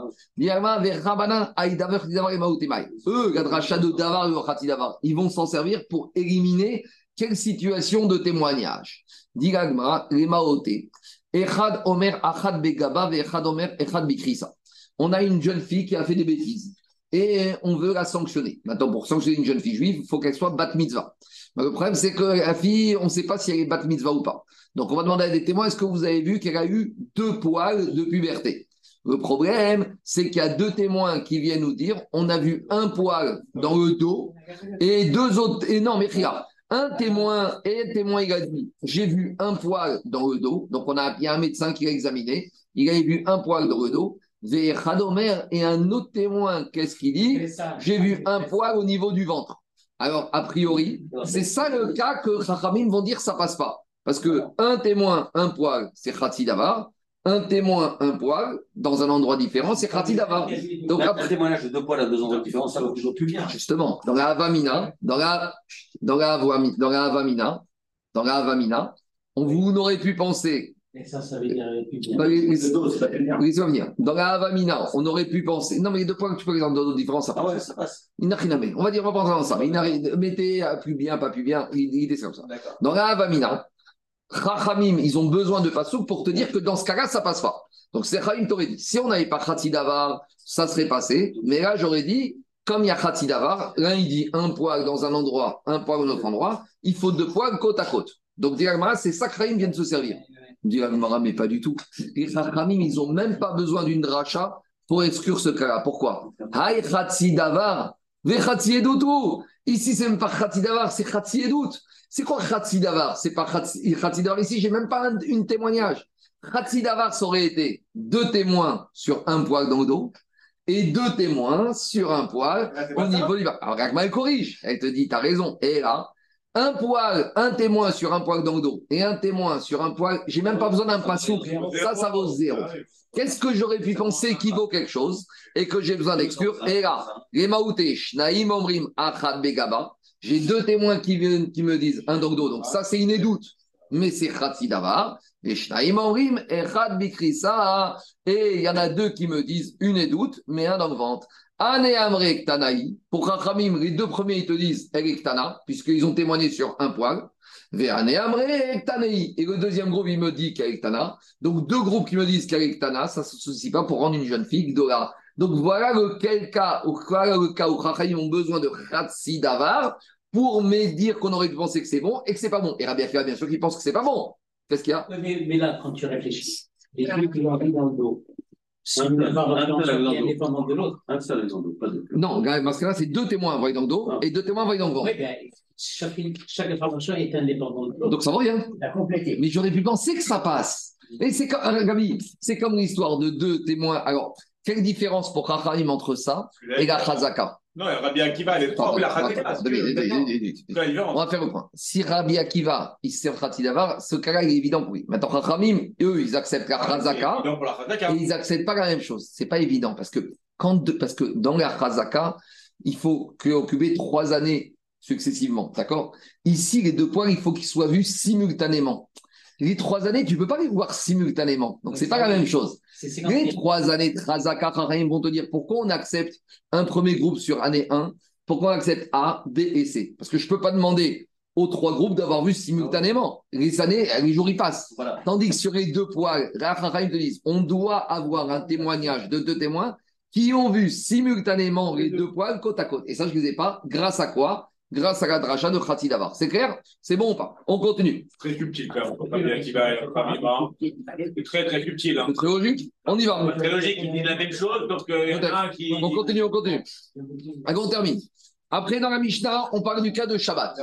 S1: Maoutemai. Eux, la dracha de Davar Khati Davar, ils vont s'en servir pour éliminer quelle situation de témoignage Digagma, les Maoté. Echad Omer Achad Begaba, Echad Omer Echad Bikrisa. On a une jeune fille qui a fait des bêtises et on veut la sanctionner. Maintenant, pour sanctionner une jeune fille juive, il faut qu'elle soit bat mitzvah. Mais le problème, c'est que la fille, on ne sait pas si elle est bat mitzvah ou pas. Donc, on va demander à des témoins est-ce que vous avez vu qu'elle a eu deux poils de puberté? Le problème, c'est qu'il y a deux témoins qui viennent nous dire on a vu un poil dans le dos et deux autres. Et non, mais regarde, un témoin et un témoin, il a dit j'ai vu un poil dans le dos. Donc, on a, il y a un médecin qui l'a examiné. Il a vu un poil dans le dos. Et un autre témoin, qu'est-ce qu'il dit J'ai vu un poil au niveau du ventre. Alors, a priori, c'est ça le cas que Chachamim vont dire ça passe pas. Parce que un témoin, un poil, c'est Khatsi Davar. Un témoin, un poil, dans un endroit différent, c'est Khatsi Davar.
S4: Donc, un témoignage de deux poils à deux endroits différents, ça va toujours plus bien.
S1: Justement, dans la Avamina, dans la, dans la, dans la Avamina, dans la Avamina, on vous n'aurait pu penser
S7: Et ça, ça veut dire.
S1: Dans les-. Dans la Havamina, on aurait pu penser. Non, mais les deux points que tu peux exemple dans d'autres différences, ça
S4: Ah
S1: passe.
S4: ouais, ça passe.
S1: Inachiname. On va dire, on va prendre ensemble. Inari- Mettez euh, plus bien, pas plus bien. L'idée, c'est comme ça. Dans la Havamina, Chachamim, ils ont besoin de Passouk pour te dire que dans ce cas-là, ça passe pas. Donc, c'est Chachamim t'aurait dit. Si on n'avait pas Khatsi Davar, ça serait passé. Mais là, j'aurais dit, comme il y a Khatsi Davar, l'un, il dit un poil dans un endroit, un poil dans un autre endroit, il faut deux poils côte à côte. Donc, c'est ça que Chachamim vient de se servir. Dit mais pas du tout. Les Chachamim, ils n'ont même pas besoin d'une dracha pour exclure ce cas-là. Pourquoi? Davar. Ici, c'est même pas Khatsi Davar, c'est Khatsi Edut. C'est quoi Khatsi Davar? C'est pas Khatsi Khatsi Davar. Ici, j'ai même pas un une témoignage. Khatsi Davar, ça aurait été deux témoins sur un poil dans le dos et deux témoins sur un poil
S5: Ah,
S1: au niveau du bas. Alors, Ragma, elle corrige. Elle te dit, tu as raison. Et là, un poil, un témoin sur un poil dans le dos et un témoin sur un poil, j'ai même pas besoin d'un passouk. Ça, ça vaut zéro. Qu'est-ce que j'aurais pu penser qui vaut quelque chose et que j'ai besoin d'exclure Et là, les Maoutesh, Naïm Omrim, Achad Begaba, j'ai deux témoins qui, viennent, qui me disent un dans le dos. Donc ça, c'est une doute. Mais c'est Khatsi Davar. Et. Et il y en a deux qui me disent une doute, mais un dans le ventre. Ane Amre Ktanaï. Pour Chachamim, les deux premiers, ils te disent elle est Ktana, puisqu'ils ont témoigné sur un poil. Amre. Et le deuxième groupe, il me dit Ktana. Donc deux groupes qui me disent Ktana, ça ne se soucie pas pour rendre une jeune fille Gdora. Donc voilà le quel cas, voilà le cas où Chachamim ont besoin de Khatsi Davar pour me dire qu'on aurait pu penser que c'est bon et que c'est pas bon. Et Rabbi Akiva, bien sûr, qu'il pense que c'est pas bon. Qu'est-ce qu'il y a?
S7: Mais, là, quand tu réfléchis, les deux qui l'ont mis dans le dos, c'est
S4: Un seul, un
S7: indépendante de l'autre.
S4: Un seul exemple, pas deux.
S1: Non, dans ce cas-là, c'est deux témoins envoyés dans le dos
S4: Ah.
S1: et deux témoins envoyés dans le ventre.
S7: Oui, ben, chaque, chaque information est indépendante de l'autre.
S1: Donc ça vaut rien.
S7: La compléter.
S1: Mais j'aurais pu penser que ça passe. Et c'est comme, euh, Gabi, c'est comme l'histoire de deux témoins. Alors, quelle différence pour Chachamim entre ça et la Chazaka
S5: Non, Rabbi Akiva, elle est propre, la Khazaka.
S1: On va faire le point. Si Rabbi Akiva, il se sert Khatsi Davar, ce cas-là, il est évident que oui. Maintenant, Chachamim, eux, ils acceptent la
S5: pour Khazaka.
S1: Et ils n'acceptent pas la même chose. C'est pas évident parce que, quand parce que dans la Chazaka, il faut occuper trois années successivement. D'accord? Ici, les deux points, il faut qu'ils soient vus simultanément. Les trois années, tu ne peux pas les voir simultanément. Donc, c'est pas la même chose.
S7: C'est 50
S1: Les
S7: 000.
S1: trois années de Chachamim vont te dire pourquoi on accepte un premier groupe sur année 1, pourquoi on accepte A, B et C. Parce que je ne peux pas demander aux trois groupes d'avoir vu simultanément. Les années, les jours, ils passent.
S4: Voilà.
S1: Tandis que sur les deux poils, Rachel te disent on doit avoir un témoignage de deux témoins qui ont vu simultanément les deux poils côte à côte. Et ça, je ne les ai pas. Grâce à quoi? Grâce à la dracha de. C'est clair? C'est bon ou pas? On continue.
S5: Très subtil, quand même. Et Akiva. C'est très, très subtil. hein.
S1: Très logique On y va.
S5: Très logique, ils disent la même chose, donc euh, il y en a un qui.
S1: On continue, on continue. Allez, on termine. Après, dans la Mishnah, on parle du cas de Shabbat.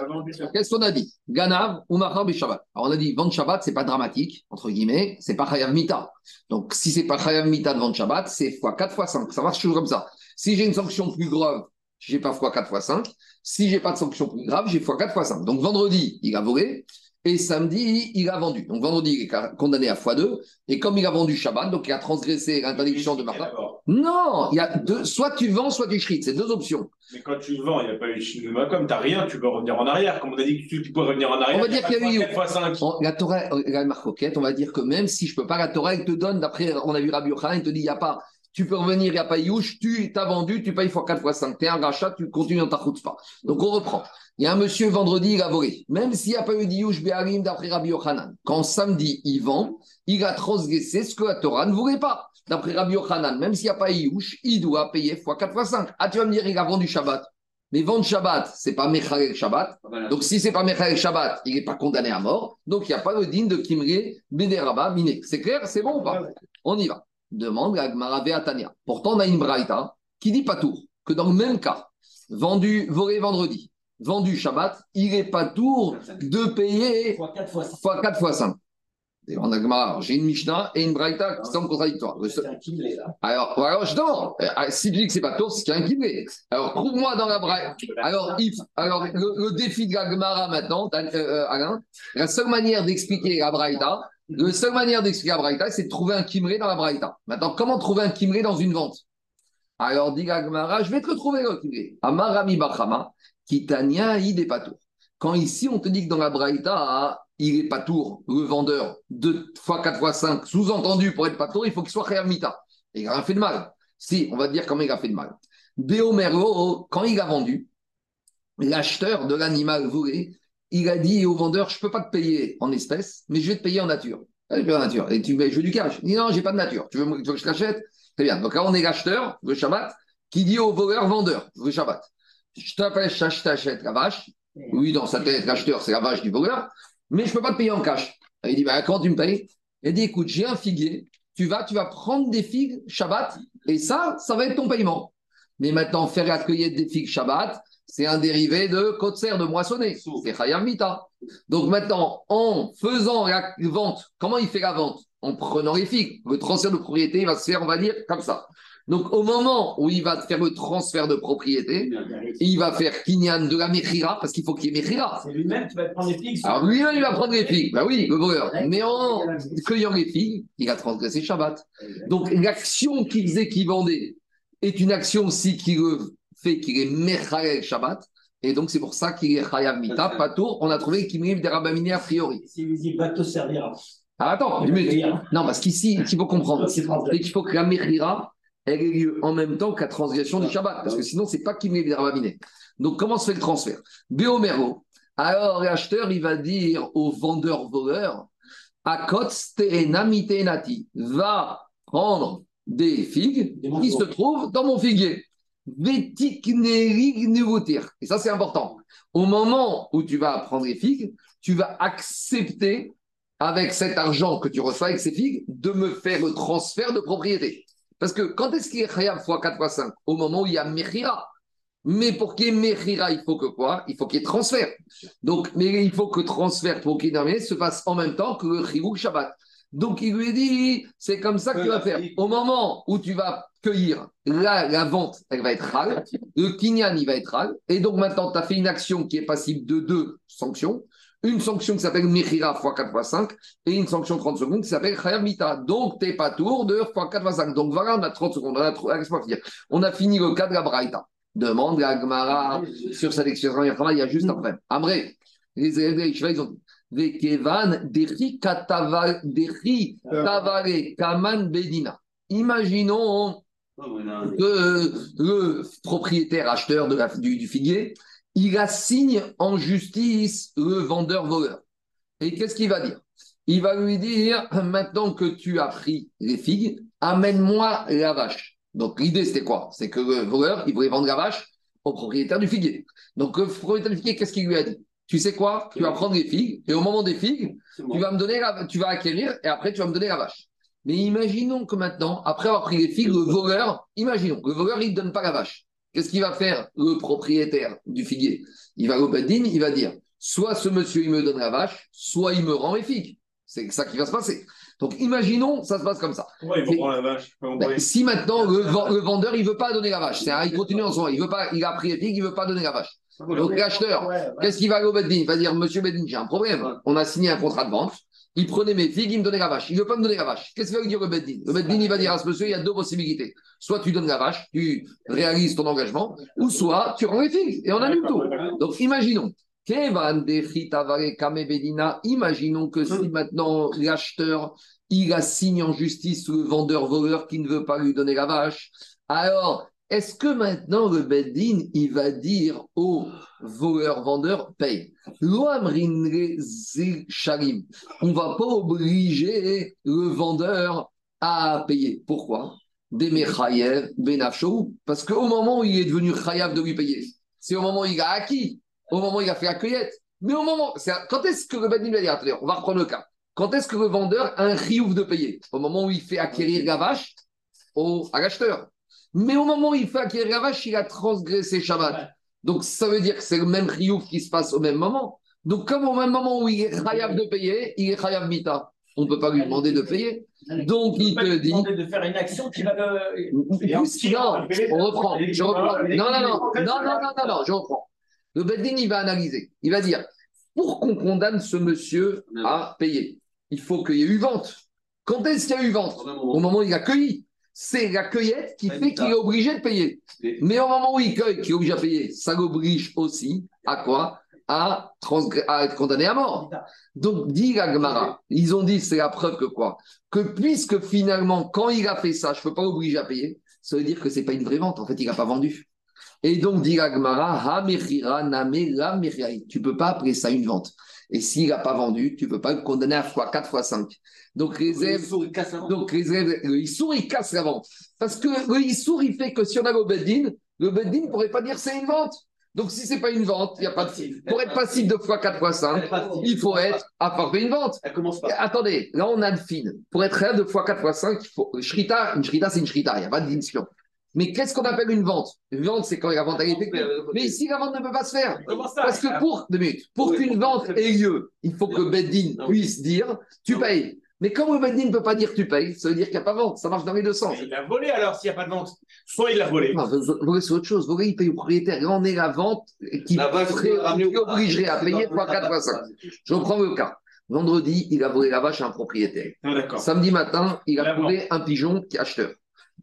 S1: Qu'est-ce qu'on a dit? Ganav ou Mahar Shabbat. Alors, on a dit vendre Shabbat, c'est pas dramatique, entre guillemets, c'est pas Chayav Mita. Donc, si c'est pas Chayav Mita de vendre Shabbat, c'est x 4 x 5. Ça marche toujours comme ça. Si j'ai une sanction plus grave, j'ai pas x 4 x 5. Si j'ai pas de sanction plus grave, j'ai x 4 x 5. Donc, vendredi, il a volé. Et samedi, il a vendu. Donc vendredi, il est condamné à x2. Et comme il a vendu Shabbat, donc il a transgressé l'interdiction de.
S5: D'abord.
S1: Non, il y a deux, soit tu vends, soit tu shrites. C'est deux options.
S5: Mais quand tu vends, il n'y a pas eu de comme tu n'as rien, tu peux revenir en arrière. Comme on a dit que tu, peux revenir en arrière.
S1: On va dire qu'il y a eu-
S5: 4 fois 5.
S1: On- La Torah, la marcoquette, on va dire que même si je peux pas, la Torah, elle te donne, d'après, on a vu Rabbi Yochanan, il te dit, il n'y a pas, tu peux revenir, il n'y a pas Youch, tu t'as vendu, tu payes fois 4 fois 5. Tu es un rachat, tu continues dans ta pas. Donc on reprend. Il y a un monsieur vendredi, il a volé. Même s'il n'y a pas eu d'Iyush Be'arim d'après Rabbi Yochanan, quand samedi il vend, il a transgressé ce que la Torah ne voulait pas. D'après Rabbi Yochanan, même s'il n'y a pas Iyush, il doit payer fois 4 fois 5. Ah, tu vas me dire, il a vendu Shabbat. Mais vendre Shabbat, c'est pas Mechalel Shabbat. Donc, si c'est pas Mechalel Shabbat, il n'est pas condamné à mort. Donc, il n'y a pas le digne de Kimre Bederaba Miné. C'est clair C'est bon ou pas On y va. Demande à Atania. Pourtant, on a une braïta qui dit pas tour. Que dans le même cas, vendu, volé vendredi, vendu Shabbat, il n'est pas tour de payer
S6: Fois 4 fois 5.
S1: fois 4 fois 5. Et on a J'ai une Mishnah et une braïta qui semblent contradictoires. Seul-
S6: C'est là.
S1: alors, alors justement, euh, si tu dis que c'est pas tour, c'est qu'il un kiné. Alors, trouve-moi dans la braille. Alors, alors le, défi de la Gemara maintenant, euh, euh, Alain, la seule manière d'expliquer la braïta, la seule manière d'expliquer la braïta, c'est de trouver un kimré dans la braïta. Maintenant, comment trouver un kimré dans une vente? Alors, dit la Gemara, je vais te retrouver le kimré. Amarami Bachama, Kitania Ide Patour. Quand ici, on te dit que dans la braïta, il est patour, le vendeur, 2 fois 4 fois 5, sous-entendu, pour être patour, il faut qu'il soit Khayamita. Il n'a rien fait de mal. Si, on va dire comment il a fait de mal. Béomero, quand il a vendu, l'acheteur de l'animal volé, il a dit au vendeur, je ne peux pas te payer en espèces, mais je vais te payer en nature. Ah, je vais en nature. Et tu me je veux du cash. Il dit non, j'ai pas de nature. Tu veux, tu veux que je l'achète Très bien. Donc là, on est l'acheteur, le Shabbat, qui dit au voleur, vendeur, le Shabbat. Je t'appelle, je t'achète la vache. Oui, dans sa tête, l'acheteur, c'est la vache du voleur, mais je ne peux pas te payer en cash. Il dit, bah, quand tu me payes? Il dit, écoute, j'ai un figuier, tu vas, tu vas prendre des figues Shabbat, et ça, ça va être ton paiement. Mais maintenant, faire la cueillette des figues Shabbat, c'est un dérivé de Kotser, de moissonner. C'est Chayam Mita. Donc maintenant, en faisant la vente, comment il fait la vente? En prenant les figues. Le transfert de propriété il va se faire, on va dire, comme ça. Donc au moment où il va faire le transfert de propriété, il va faire Kinyan de la Mechira, parce qu'il faut qu'il y ait Mechira.
S6: C'est lui-même qui va prendre les figues.
S1: Alors lui-même, il va prendre les figues. Bah oui, le voleur. Mais en cueillant les figues, il a transgressé Shabbat. Donc l'action qu'il faisait, qu'il vendait, est une action aussi qui le fait qu'il est Mechalel Shabbat. Et donc c'est pour ça qu'il est Chayav Mita, pas tour. On a trouvé qu'il m'est des rabaminé a priori.
S6: Lui dit, va te servir.
S1: Alors attends,
S6: Il payer.
S1: Non, parce qu'ici, il faut comprendre.
S6: C'est
S1: qu'il faut que la Mechira, elle ait lieu en même temps que la transgression du Shabbat. Parce que sinon, c'est pas qu'il m'est des rabaminé. Donc comment se fait le transfert? Béomero. Alors l'acheteur, il va dire au vendeur-voleur, Akot va prendre des figues qui se trouvent dans mon figuier. Et ça, c'est important. Au moment où tu vas prendre les figues, tu vas accepter, avec cet argent que tu reçois avec ces figues, de me faire le transfert de propriété. Parce que quand est-ce qu'il est khayab x 4 x 5 Au moment où il y a Mechira. Mais pour qu'il y ait Mechira, il faut que quoi? Il faut qu'il y ait transfert. Donc, mais il faut que transfert pour qu'il y ait se fasse en même temps que le Shabbat. Donc, il lui dit, c'est comme ça que tu vas faire. Au moment où tu vas cueillir, là, la vente, elle va être râle. Le kinyan, il va être râle. Et donc, maintenant, tu as fait une action qui est passible de deux sanctions. Une sanction qui s'appelle Mechira x 4 x 5 et une sanction 30 secondes qui s'appelle Chayav Mita. Donc, t'es pas tour de x 4 x 5. Donc, voilà, on a 30 secondes. On a, trop- laisse-moi finir. On a fini le cas de la Braïta. Demande la Gemara sur cette expression. Il y a juste après. Amré, les élèves de ils ont dit. Imaginons le propriétaire acheteur de la- du, du figuier, il assigne en justice le vendeur-voleur. Et qu'est-ce qu'il va dire? Il va lui dire, maintenant que tu as pris les figues, amène-moi la vache. Donc l'idée, c'était quoi? C'est que le voleur, il voulait vendre la vache au propriétaire du figuier. Donc le propriétaire du figuier, qu'est-ce qu'il lui a dit? Tu sais quoi? Tu vas prendre les figues, et au moment des figues, tu vas me donner la- tu vas acquérir, et après tu vas me donner la vache. Mais imaginons que maintenant, après avoir pris les figues, le voleur, imaginons, le voleur, il ne donne pas la vache. Qu'est-ce qu'il va faire le propriétaire du figuier? Il va au Beddin, il va dire soit ce monsieur, il me donne la vache, soit il me rend les figues. C'est ça qui va se passer. Donc imaginons, ça se passe comme ça.
S5: Pourquoi prendre la vache?
S1: Ben, si maintenant le, ven- le vendeur, il ne veut pas donner la vache, c'est un- il continue en moment, il, veut pas, il a pris les figues, il ne veut pas donner la vache. Donc l'acheteur, qu'est-ce qu'il va aller au Beddin Il va dire Monsieur Beddin, j'ai un problème. On a signé un contrat de vente. Il prenait mes figues, il me donnait la vache. Il ne veut pas me donner la vache. Qu'est-ce va lui dire le Beddin Le Beddin, il va dire à ce monsieur il y a deux possibilités. Soit tu donnes la vache, tu réalises ton engagement, ou soit tu rends les figues et on annule tout. Donc imaginons. Imaginons que si maintenant l'acheteur il a signé en justice le vendeur voleur qui ne veut pas lui donner la vache, alors est-ce que maintenant le Beddin il va dire au voleur vendeur paye. On va pas obliger le vendeur à payer. Pourquoi? Benafshou. Parce qu'au moment où il est devenu chayav de lui payer, c'est au moment où il a acquis, au moment où il a fait la cueillette. Mais au moment, quand est-ce que le va dire on va reprendre le cas. Quand est-ce que le vendeur a un riouf de payer? Au moment où il fait acquérir la vache au, à l'acheteur. Mais au moment où il fait acquérir la vache, il a transgressé Shabbat. Donc ça veut dire que c'est le même riouf qui se passe au même moment. Donc comme au même moment où il est chayav de payer, il est chayav mita. On ne peut pas lui demander de payer. Donc il te
S6: lui
S1: dit.
S6: demander de faire une action qui va le.
S1: Plus- non, on reprend. Je reprends. Non, non, non, non, non, non, non, non, je reprends. Le Beddin, il va analyser. Il va dire pour qu'on condamne ce monsieur à payer, il faut qu'il y ait eu vente. Quand est-ce qu'il y a eu vente? Au moment où il a cueilli. C'est la cueillette qui fait qu'il est obligé de payer. Mais au moment où il cueille, qu'il est obligé à payer, ça l'oblige aussi à quoi? À, être condamné à mort. Donc, dit la Gemara, ils ont dit, c'est la preuve que quoi? Que puisque finalement, quand il a fait ça, je ne peux pas l'obliger à payer, ça veut dire que ce n'est pas une vraie vente. En fait, il n'a pas vendu. Et donc, dit mechirai. Tu ne peux pas appeler ça une vente. Et s'il n'a pas vendu, tu ne peux pas le condamner à fois 4 fois 5. Donc, les élèves,
S4: Il casse la vente.
S1: donc, les élèves, le Issour, il casse la vente. Parce que le Issour, il fait que si on a le Beddin, le Beddin ne pourrait pas dire c'est une vente. Donc, si ce n'est pas une vente, il n'y a pas de. Pour être passif de fois 4 fois 5, il faut être à forfait une vente.
S4: Elle commence pas.
S1: Attendez, là, on a le fine. Pour être réel, 2 fois 4 fois 5, il faut. Shrita, une Shrita, c'est une Shrita, il n'y a pas de discussion. Mais qu'est-ce qu'on appelle une vente? Une vente, c'est quand la vente a été effectuée. Mais ici, la vente ne peut pas se faire. Parce que pour, deux minutes, pour qu'une vente ait lieu, il faut que Beddin puisse dire tu payes. Mais comme le Beddin ne peut pas dire tu payes, ça veut dire qu'il n'y a pas vente. Ça marche dans les deux sens.
S5: Mais Il a volé alors s'il n'y a pas de vente. Soit il l'a volé.
S1: Non, voler, c'est autre chose. Voler, il paye au propriétaire. Là, on est la vente qui,
S4: La
S1: qui obligerait à payer fois 4 fois 5. Je reprends le cas. Vendredi, il a volé la vache à un propriétaire.
S5: Ah.
S1: Samedi matin, il a trouvé un pigeon qui est acheteur.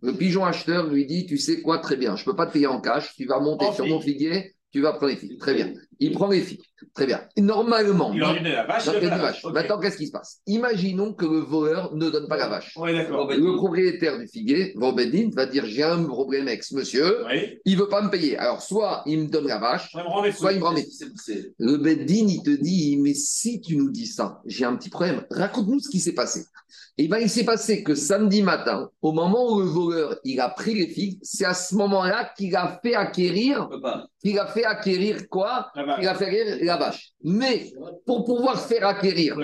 S1: Le pigeon acheteur lui dit Tu sais quoi, très bien, je ne peux pas te payer en cash, tu vas monter
S5: En
S1: sur mon figuier, tu vas prendre les figues. Très bien. Il prend les figues. Très bien. Normalement,
S5: Il aurait dû donner la vache. la
S1: vache. Maintenant, qu'est-ce qui se passe? Imaginons que le voleur ne donne pas la vache.
S5: Ouais.
S1: Le propriétaire du figuier, Vobedin, va dire J'ai un problème avec ce monsieur,
S5: Oui.
S1: il ne veut pas me payer. Alors, soit il me donne la vache,
S5: me
S1: soit il me rend le Beddin, il te dit, mais si tu nous dis ça, j'ai un petit problème. Raconte-nous ce qui s'est passé. Et bien, il s'est passé que samedi matin, au moment où le voleur, il a pris les figues, c'est à ce moment-là qu'il a fait acquérir, qu'il a fait acquérir quoi? Il a fait acquérir la vache. Mais pour pouvoir faire acquérir,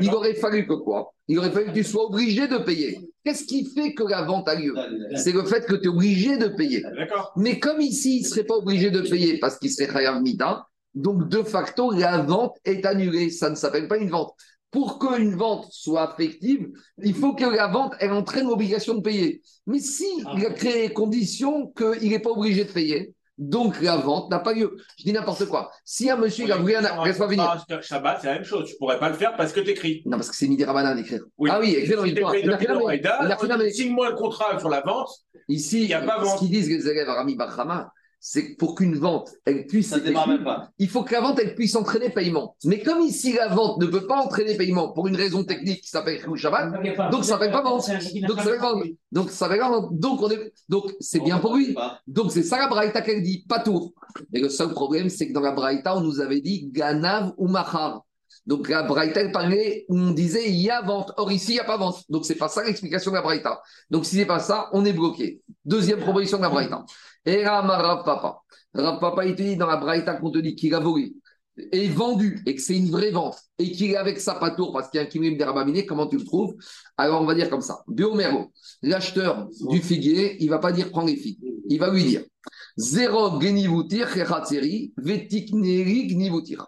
S1: il aurait fallu que quoi? Il aurait fallu que tu sois obligé de payer. Qu'est-ce qui fait que la vente a lieu? C'est le fait que tu es obligé de payer.
S5: D'accord.
S1: Mais comme ici, il ne serait pas obligé de payer parce qu'il serait Chayav Mita, donc de facto, la vente est annulée. Ça ne s'appelle pas une vente. Pour qu'une vente soit effective, il faut que la vente, elle entraîne l'obligation de payer. Mais si il a créé les conditions qu'il n'est pas obligé de payer, donc la vente n'a pas lieu. Je dis n'importe quoi. Si un monsieur, il a voulu un... Laisse-moi venir.
S5: Ah, Shabbat, c'est la même chose. Tu pourrais pas le faire parce que tu écris.
S1: Non, parce que c'est Midi Rabanan d'écrire.
S5: Oui.
S1: Ah oui, écrire dans
S5: Si
S1: une
S5: Signe-moi le contrat sur la vente.
S1: Ici,
S5: Il y a pas
S1: ce
S5: vente.
S1: qu'ils disent les élèves à Rami Bachama, c'est pour qu'une vente, elle puisse
S4: Ça démarre même pas.
S1: il faut que la vente, elle puisse entraîner paiement. Mais comme ici, la vente ne peut pas entraîner paiement pour une raison technique qui s'appelle Shabbat, donc ça s'appelle pas vente. Donc ça s'appelle pas vente. Donc ça s'appelle pas vente. Donc on est, donc c'est bien pour lui. Donc c'est ça la Braïta qu'elle dit, pas tour. Mais le seul problème, c'est que dans la Braïta, on nous avait dit Ganav ou Mahar. Donc la Braïta, elle parlait, où on disait il y a vente. Or ici, il n'y a pas vente. Donc c'est pas ça l'explication de la Braïta. Donc si c'est pas ça, on est bloqué. Deuxième proposition de la Braïta. Et Rav Papa. Rav Papa, il te dit dans la Braïta qu'on te dit qu'il a volé est vendu et que c'est une vraie vente et qu'il est avec sa patour parce qu'il y a un kimim d'Erabaminé, comment tu le trouves? Alors on va dire comme ça. Biomero, l'acheteur du figuier, il va pas dire prends les figues. Il va lui dire Zéro genivutir, vetikneri gnivutir.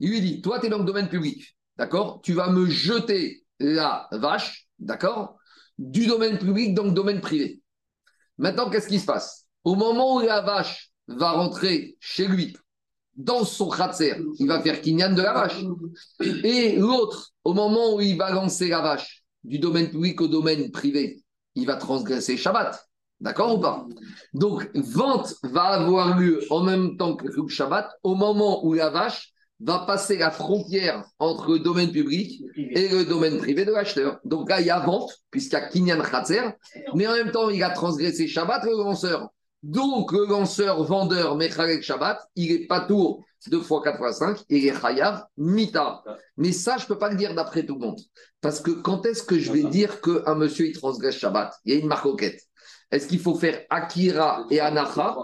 S1: Il lui dit Toi, tu es dans le domaine public, d'accord? Tu vas me jeter la vache, d'accord? Du domaine public dans le domaine privé. Maintenant, qu'est-ce qui se passe? Au moment où la vache va rentrer chez lui, dans son khatser, il va faire kinyan de la vache. Et l'autre, au moment où il va lancer la vache du domaine public au domaine privé, il va transgresser Shabbat. D'accord ou pas? Donc, vente va avoir lieu en même temps que Shabbat, au moment où la vache va passer la frontière entre le domaine public et le domaine privé de l'acheteur. Donc là, il y a vente, puisqu'il y a Kinyan Khatser, mais en même temps, il a transgressé Shabbat, le lanceur. Donc, le lanceur vendeur Mechalek Shabbat, il est pas tour 2 fois 4 fois 5, il est Chayav Mita. Mais ça, je ne peux pas le dire d'après tout le monde. Parce que quand est-ce que je vais dire qu'un monsieur, il transgresse Shabbat? Il y a une marcoquette. Est-ce qu'il faut faire Akira et Anacha?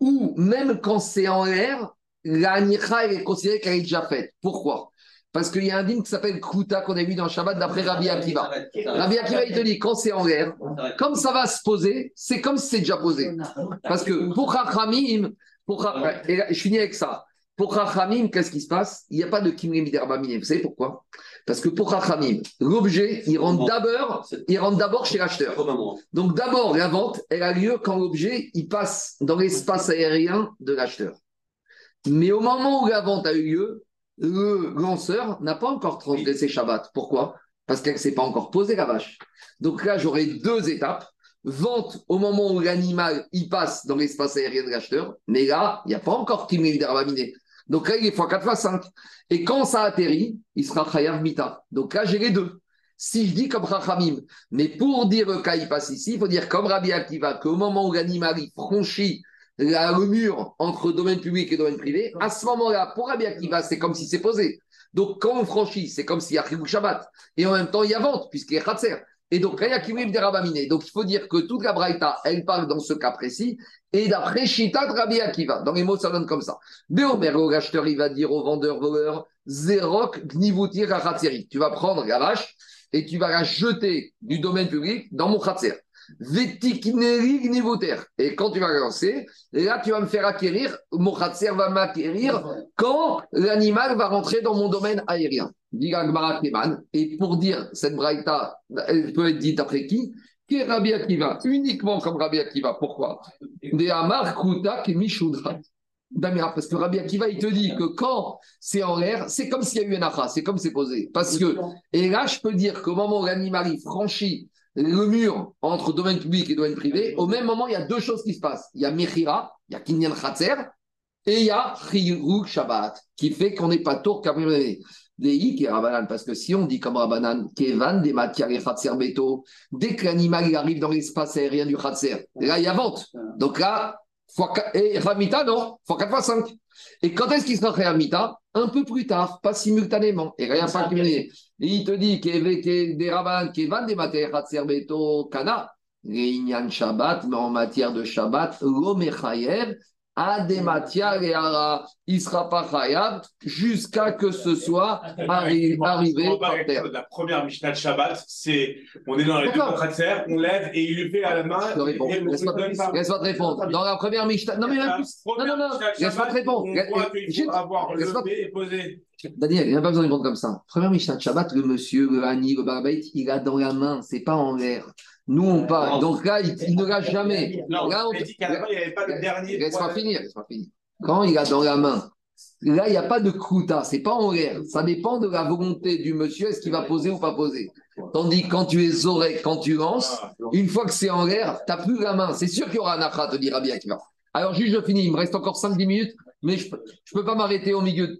S1: Ou même quand c'est en l'air, la Anicha, elle est considérée qu'elle est déjà faite. Pourquoi? Parce qu'il y a un dîme qui s'appelle Kuta qu'on a vu dans Shabbat d'après Rabbi Akiva. Rabbi Akiva, il te dit, quand c'est en l'air, comme ça va se poser, c'est comme si c'est déjà posé. Parce que pour Chachamim, pour, et là, je finis avec ça. Pour Chachamim, qu'est-ce qui se passe? Il n'y a pas de Kimrim Miderbamine. Vous savez pourquoi? Parce que pour Chachamim, l'objet, il rentre d'abord, il rentre d'abord chez l'acheteur. Donc d'abord, la vente, elle a lieu quand l'objet, il passe dans l'espace aérien de l'acheteur. Mais au moment où la vente a eu lieu, le lanceur n'a pas encore transgressé Shabbat. Pourquoi? Parce qu'elle ne s'est pas encore posée la vache. Donc là, j'aurai deux étapes. Vente au moment où l'animal il passe dans l'espace aérien de l'acheteur, mais là, il n'y a pas encore Kimil d'Arabaminé. Donc là, il est x4 x 5. Et quand ça atterrit, il sera Chayav Mita. Donc là, j'ai les deux. Si je dis comme Chachamim, mais pour dire le cas, il passe ici, il faut dire comme Rabbi Akiva, qu'au moment où l'animal franchit la, le mur entre domaine public et domaine privé, à ce moment-là, pour Rabbi Akiva, c'est comme si c'est posé. Donc, quand on franchit, c'est comme s'il y a Chilou Shabbat. Et en même temps, il y a vente, puisqu'il y a Khatser. Et donc. Donc, il faut dire que toute la Braïta, elle parle dans ce cas précis. Et d'après Shita Rabbi Akiva. Dans les mots, ça donne comme ça. Béomer, le acheteur, il va dire au vendeur, voleur, Zerok, Khatseri. Tu vas prendre la vache et tu vas la jeter du domaine public dans mon Khatser. Et quand tu vas la lancer, là, tu vas me faire acquérir, mon Khatser va m'acquérir quand l'animal va rentrer dans mon domaine aérien. Et pour dire cette braïta, elle peut être dite après qui? Qui Rabbi Akiva Uniquement comme Rabbi Akiva. Pourquoi? Des. Damira, parce que Rabbi Akiva, il te dit que quand c'est en l'air, c'est comme s'il y a eu un acha, c'est comme c'est posé. Parce que, et là, je peux dire qu'au moment où l'animal franchit le mur entre domaine public et domaine privé, au même moment, il y a deux choses qui se passent. Il y a Mechira, il y a Kinyan Khatser, et il y a Chiyuruk Shabbat, qui fait qu'on n'est pas tour Des qui est Rabanan, parce que si on dit comme Rabanan, Kevan, des matières et Khatser Beto, dès que l'animal arrive dans l'espace aérien du Khatser, là, il y a vente. Donc là, fois et Ramita, non, fois 4 fois 5. Et quand est-ce qu'il sera fait Ramita Un peu plus tard, pas simultanément. Et rien pas. Et il te dit que des Rabanan, Kevan, des matières Beto, Kana, Shabbat, mais en matière de Shabbat, l'Omechayev, à des matières et à il ne sera pas chayav jusqu'à que ce soit arri- arrivé par terre.
S5: La première Mishnah de Shabbat, c'est on est dans les deux. Khatser, on lève et il lui fait à la main.
S1: Je te réponds.
S5: et on
S1: Laisse-moi te répondre. Dans la première Mishnah. Non, mais même plus. Non, non, non. Laisse-moi te répondre.
S5: Avoir levé et posé.
S1: Daniel, il n'y a pas besoin de répondre comme ça. Première Mishnah de Shabbat, le monsieur, le Hani, le Barbait, il a dans la main, c'est pas en l'air. Nous, on parle. Donc là, il, il ne l'a jamais.
S5: Non,
S1: Là, on-
S5: dit il n'y avait pas le dernier.
S1: Laisse-moi finir, laisse-moi finir. Quand il a dans la main, là, il n'y a pas de kruta, c'est pas en l'air. Ça dépend de la volonté du monsieur, est-ce qu'il va poser ou pas poser. Tandis que quand tu es oreille, quand tu lances,
S5: Ah,
S1: une fois que c'est en l'air, tu n'as plus la main. C'est sûr qu'il y aura un afra, te dira bien. Alors, juste, je finis. Il me reste encore 5-10 minutes, mais je ne peux pas m'arrêter au milieu.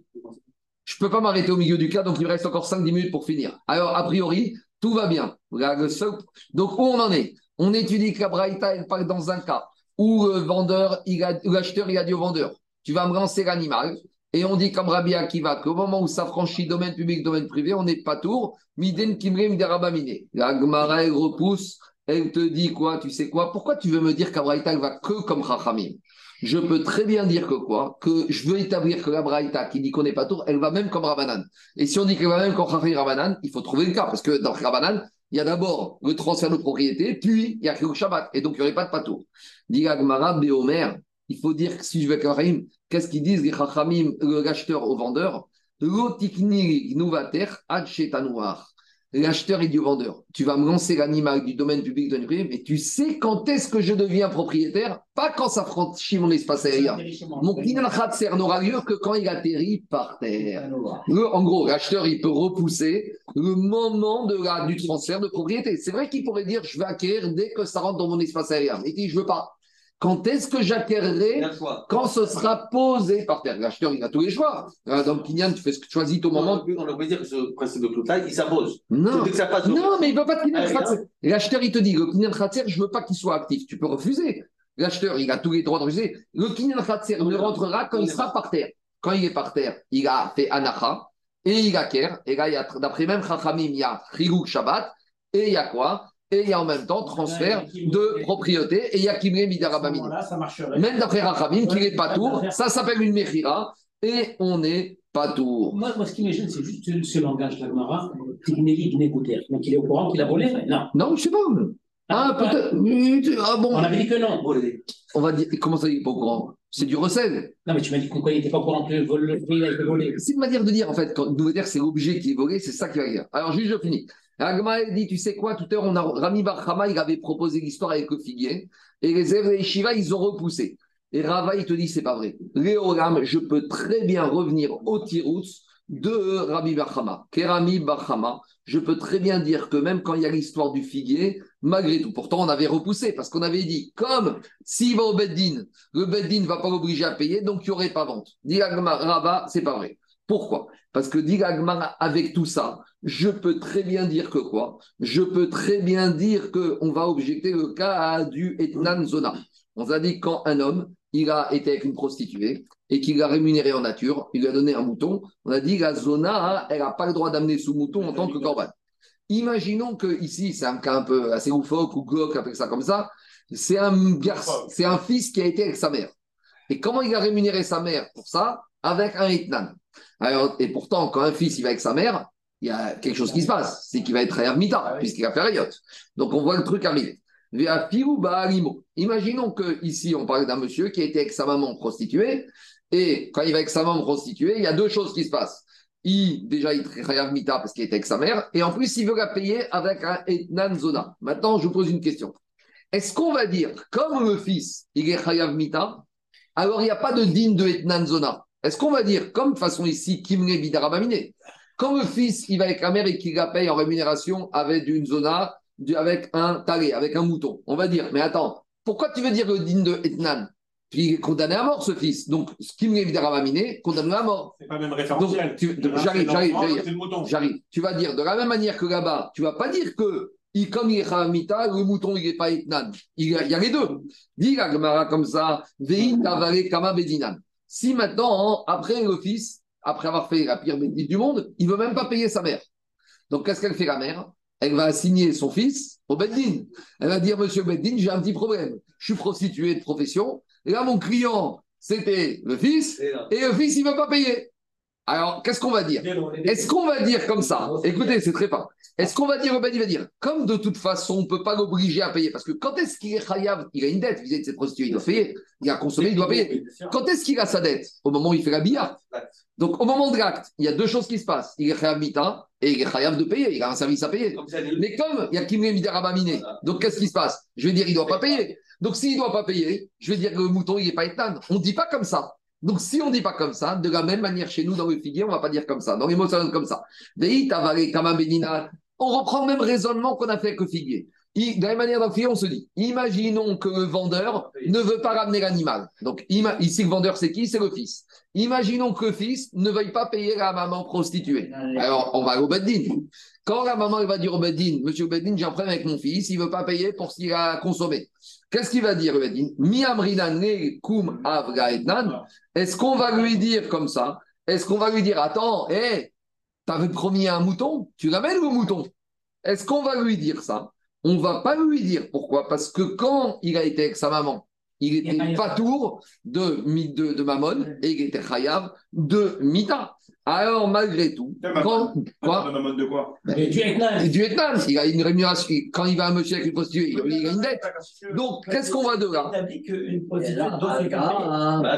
S1: Je peux pas m'arrêter au milieu du cas, donc il me reste encore 5-10 minutes pour finir. Alors, a priori, tout va bien. Donc, où on en est? On étudie que la Braïta, elle parle dans un cas où le vendeur, il l'acheteur, il a dit au vendeur Tu vas me lancer l'animal. Et on dit comme Rabbi Akiva qu'au moment où ça franchit domaine public, domaine privé, on n'est pas tour. Miden Kimrim Darabamine. La Gemara, elle repousse. Elle te dit quoi? Tu sais quoi? Pourquoi tu veux me dire qu'Abraïta va que comme Chachamim Je peux très bien dire que quoi? Que je veux établir que la Braïta qui dit qu'on n'est pas tour, elle va même comme Rabanan. Et si on dit qu'elle va même comme Rabanan, il faut trouver le cas. Parce que dans Rabanan, il y a d'abord le transfert de propriété, puis il y a le Shabbat. Et donc il n'y aurait pas de patour. Dit la Gemara, Béomer, il faut dire que si je vais Chachamim, qu'est-ce qu'ils disent les le l'acheteur au vendeur? L'otikni ad l'acheteur et du vendeur. Tu vas me lancer l'animal du domaine public de privé, mais tu sais quand est-ce que je deviens propriétaire? Pas quand ça franchit mon espace aérien. Mon Kinyan Khatser n'aura lieu que quand il atterrit par terre. Le- en gros, l'acheteur, il peut repousser le moment de la, du transfert de propriété. C'est vrai qu'il pourrait dire je vais acquérir dès que ça rentre dans mon espace aérien. Il dit je veux pas. Quand est-ce que j'acquerrai. Quand ce sera posé par terre? L'acheteur, il a tous les choix. Euh, Dans le Kinyan, tu fais ce que tu choisis au moment.
S4: On on peut dire que ce principe de clôtage, il s'impose.
S1: Non. Non, mais il ne veut pas de Kinyan Khatser. L'acheteur, il te dit, le Kinyan Khatser, je ne veux pas qu'il soit actif. Tu peux refuser. L'acheteur, il a tous les droits de refuser. Le Kinyan Khatser ne rentrera quand il sera par terre. Quand il est par terre, il a fait Anacha et il acquiert. Et là, il y a, d'après même Chachamim, il y a Chiluk Shabbat. Et il y a quoi? Et il y a en même temps transfert de propriété. Et il y a Kimre Midarabamini. Même d'après Rachamim, qu'il n'est pas tour, ça s'appelle une Mechira. Et on n'est pas tour.
S7: Moi, moi, ce qui me gêne, c'est juste ce langage de la. Donc, il est au courant qu'il a volé Non.
S1: Non, je sais pas. Ah, peut-être. Ah bon.
S7: On avait dit que non.
S1: On va dire, comment ça, il n'est pas au courant? C'est du recel.
S7: Non, mais tu m'as dit il n'était pas au courant que le vol le été volé.
S1: C'est une manière de dire, en fait, quand veut dire que c'est l'objet qui est volé, c'est ça qui va dire. Alors, juste, je finis. Agma dit, tu sais quoi, tout à l'heure, a, Rami Barhama, il avait proposé l'histoire avec le figuier, et les élèves Shiva, ils ont repoussé. Et Rava, il te dit, c'est pas vrai. Léoram, je peux très bien revenir au Tirouts de Rami Barhama. Kerami Barhama, je peux très bien dire que même quand il y a l'histoire du figuier, malgré tout, pourtant on avait repoussé, parce qu'on avait dit, comme s'il va au Beddin, le Beddin ne va pas l'obliger à payer, donc il n'y aurait pas vente. Dit Agma, Rava, c'est pas vrai. Pourquoi? Parce que dit avec tout ça, je peux très bien dire que quoi? Je peux très bien dire qu'on va objecter le cas du Etnan Zona. On a dit quand un homme, il a été avec une prostituée et qu'il l'a rémunéré en nature, il lui a donné un mouton, on a dit la Zona, elle n'a pas le droit d'amener ce mouton en tant que corban. Imaginons que ici, c'est un cas un peu assez loufoque ou glauque, avec ça comme ça, c'est un garçon, c'est un fils qui a été avec sa mère. Et comment il a rémunéré sa mère pour ça? Avec un Etnan. Alors, et pourtant, quand un fils il va avec sa mère, il y a quelque chose qui se passe, c'est qu'il va être Mita, puisqu'il va faire Ayot. Donc on voit le truc arriver. Imaginons que ici on parle d'un monsieur qui a été avec sa maman prostituée, et quand il va avec sa maman prostituée, il y a deux choses qui se passent. Il, déjà, il est Mita parce qu'il était avec sa mère, et en plus, il veut la payer avec un Etnan Zona. Maintenant, je vous pose une question. Est-ce qu'on va dire, comme le fils, il est Chayav Mita, alors il n'y a pas de digne de Etnan Zona? Est-ce qu'on va dire, comme de façon ici, Kimre Bidarabamine, quand le fils, il va avec la mère et qu'il la paye en rémunération avec une zona, avec un talé, avec un mouton, on va dire, mais attends, pourquoi tu veux dire le digne de Etnan? Puis il est condamné à mort, ce fils. Donc, ce qui me Ramaminé, condamné à mort.
S5: C'est pas même référentiel.
S1: J'arrive, j'arrive, j'arrive. Tu vas dire, de la même manière que là-bas, tu vas pas dire que, il, comme il est Khamita, le mouton, il n'est pas Etnan. Il y, a, il y a les deux. Dis la Gemara comme ça, Vei Tavale Kama Bedinan. Si maintenant, hein, après le fils, après avoir fait la pire bêtise du monde, il veut même pas payer sa mère. Donc, qu'est-ce qu'elle fait la mère? Elle va assigner son fils au Beddin. Elle va dire, Monsieur Beddin, j'ai un petit problème. Je suis prostituée de profession. Et là, mon client, c'était le fils.
S4: Et
S1: le fils, il ne veut pas payer. Alors, qu'est-ce qu'on va dire Est-ce qu'on va dire comme ça Écoutez, c'est très fin. Est-ce qu'on va dire, Ben, il va dire, comme de toute façon, on ne peut pas l'obliger à payer, parce que quand est-ce qu'il est chayav Il a une dette vis-à-vis de ses prostituées, il doit payer. Il a consommé, il doit payer. Quand est-ce qu'il a sa dette Au moment où il fait la billard. Donc, au moment de l'acte, il y a deux choses qui se passent. Il est chayav mita et il est chayav de payer. Il a un service à payer. Mais comme il y a Kimre Midarabaminé, donc qu'est-ce qui se passe? Je vais dire, il ne doit pas payer. Donc s'il ne doit pas payer, je vais dire que le mouton, il n'est pas étane. On ne dit pas comme ça. Donc si on ne dit pas comme ça, de la même manière chez nous, dans le figuier, on ne va pas dire comme ça. Dans les mots, ça donne comme ça. On reprend le même raisonnement qu'on a fait avec le figuier. De la même manière, dans le figuier, on se dit, imaginons que le vendeur ne veut pas ramener l'animal. Donc ici, le vendeur, c'est qui? C'est le fils. Imaginons que le fils ne veuille pas payer la maman prostituée. Alors, on va au Beddin. Quand la maman elle va dire au Beddin, Monsieur Beddin, j'ai un problème avec mon fils, il ne veut pas payer pour ce qu'il a consommé. Qu'est-ce qu'il va dire, le kum. Est-ce qu'on va lui dire comme ça? Est-ce qu'on va lui dire, attends, hé, t'avais promis un mouton, tu l'amènes le mouton? Est-ce qu'on va lui dire ça? On va pas lui dire. Pourquoi Parce que quand il a été avec sa maman, il était
S7: Chayav.
S1: pas tour de, de, de Mammon et il était Chayav de Mita. Alors, malgré tout, quand, quoi
S5: Dans le mode de quoi
S7: Mais du Vietnam.
S1: Et du Vietnam, il a une rémunération. Quand il va à un monsieur avec une prostituée, il il a une dette. Donc, qu'est-ce qu'on va de là
S6: qu'une prostituée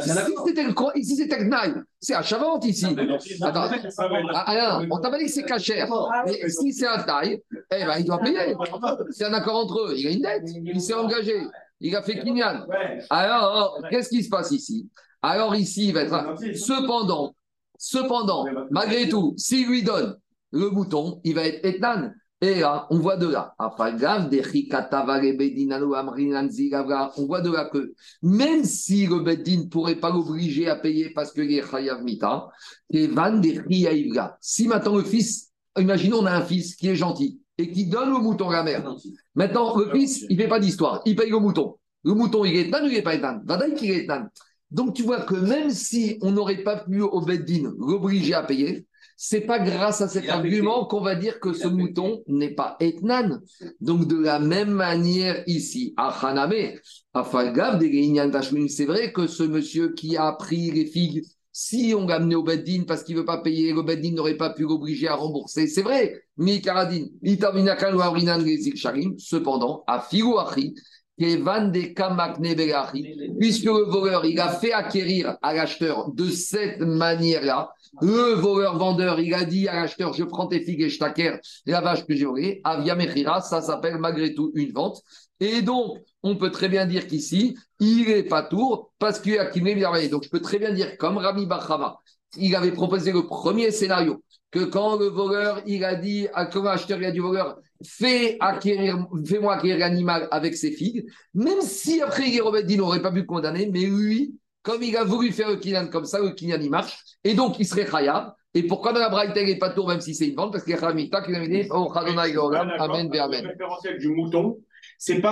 S1: Ici, c'était le, ici, c'était le. C'est à Chavante, ici. Attends. Ah, ah, non, on t'a pas dit que c'est cachère. Mais si c'est un taille, eh ben, il doit payer. C'est un accord entre eux. Il a une dette. Il s'est engagé. Il a fait Kinyan. Alors, qu'est-ce qui se passe ici? Alors, ici, il va être. Cependant, cependant, malgré tout, s'il lui donne le bouton, il va être Etnan. Et là, on voit de là, on voit de là que même si le Bedin ne pourrait pas l'obliger à payer parce qu'il est Chayav Mita. Si maintenant le fils, imaginons on a un fils qui est gentil et qui donne le mouton à la mère. Maintenant, le fils, il ne fait pas d'histoire, il paye le mouton. Le mouton, il est Etnan ou il n'est pas Etnan? Vadaï qu'il est Etnan. Donc tu vois que même si on n'aurait pas pu au Beddin l'obliger à payer, c'est pas grâce à cet argument qu'on va dire que ce mouton n'est pas Etnan. Donc de la même manière ici, à Haname, à Falgav, c'est vrai que ce monsieur qui a pris les figues, si on l'a amené au Beddin parce qu'il veut pas payer, le Beddin n'aurait pas pu l'obliger à rembourser. C'est vrai, Sharim, cependant, à Figu Puisque le voleur, il a fait acquérir à l'acheteur de cette manière-là, le voleur-vendeur, il a dit à l'acheteur, je prends tes figues et je t'acquiers. La vache que j'ai volée, Avia Mechira, ça s'appelle malgré tout une vente. Et donc, on peut très bien dire qu'ici, il est pas tour parce qu'il a bien Donc, je peux très bien dire, comme Rami Bachama, il avait proposé le premier scénario, que quand le voleur, il a dit, à comme acheteur, il a dit voleur, fais acquérir, fais-moi acquérir l'animal avec ses figues, même si après il Robert n'aurait pas pu le condamner, mais lui, comme il a voulu faire le Kinyan comme ça, le Kinyan il marche, et donc il serait Khayab. Et pourquoi dans la Braïta il n'est pas tour, même si c'est une vente? Parce qu'il y a Khamita qui a dit, oh, Goram, Amen,
S5: Le
S1: Amen.
S5: référentiel du mouton, c'est pas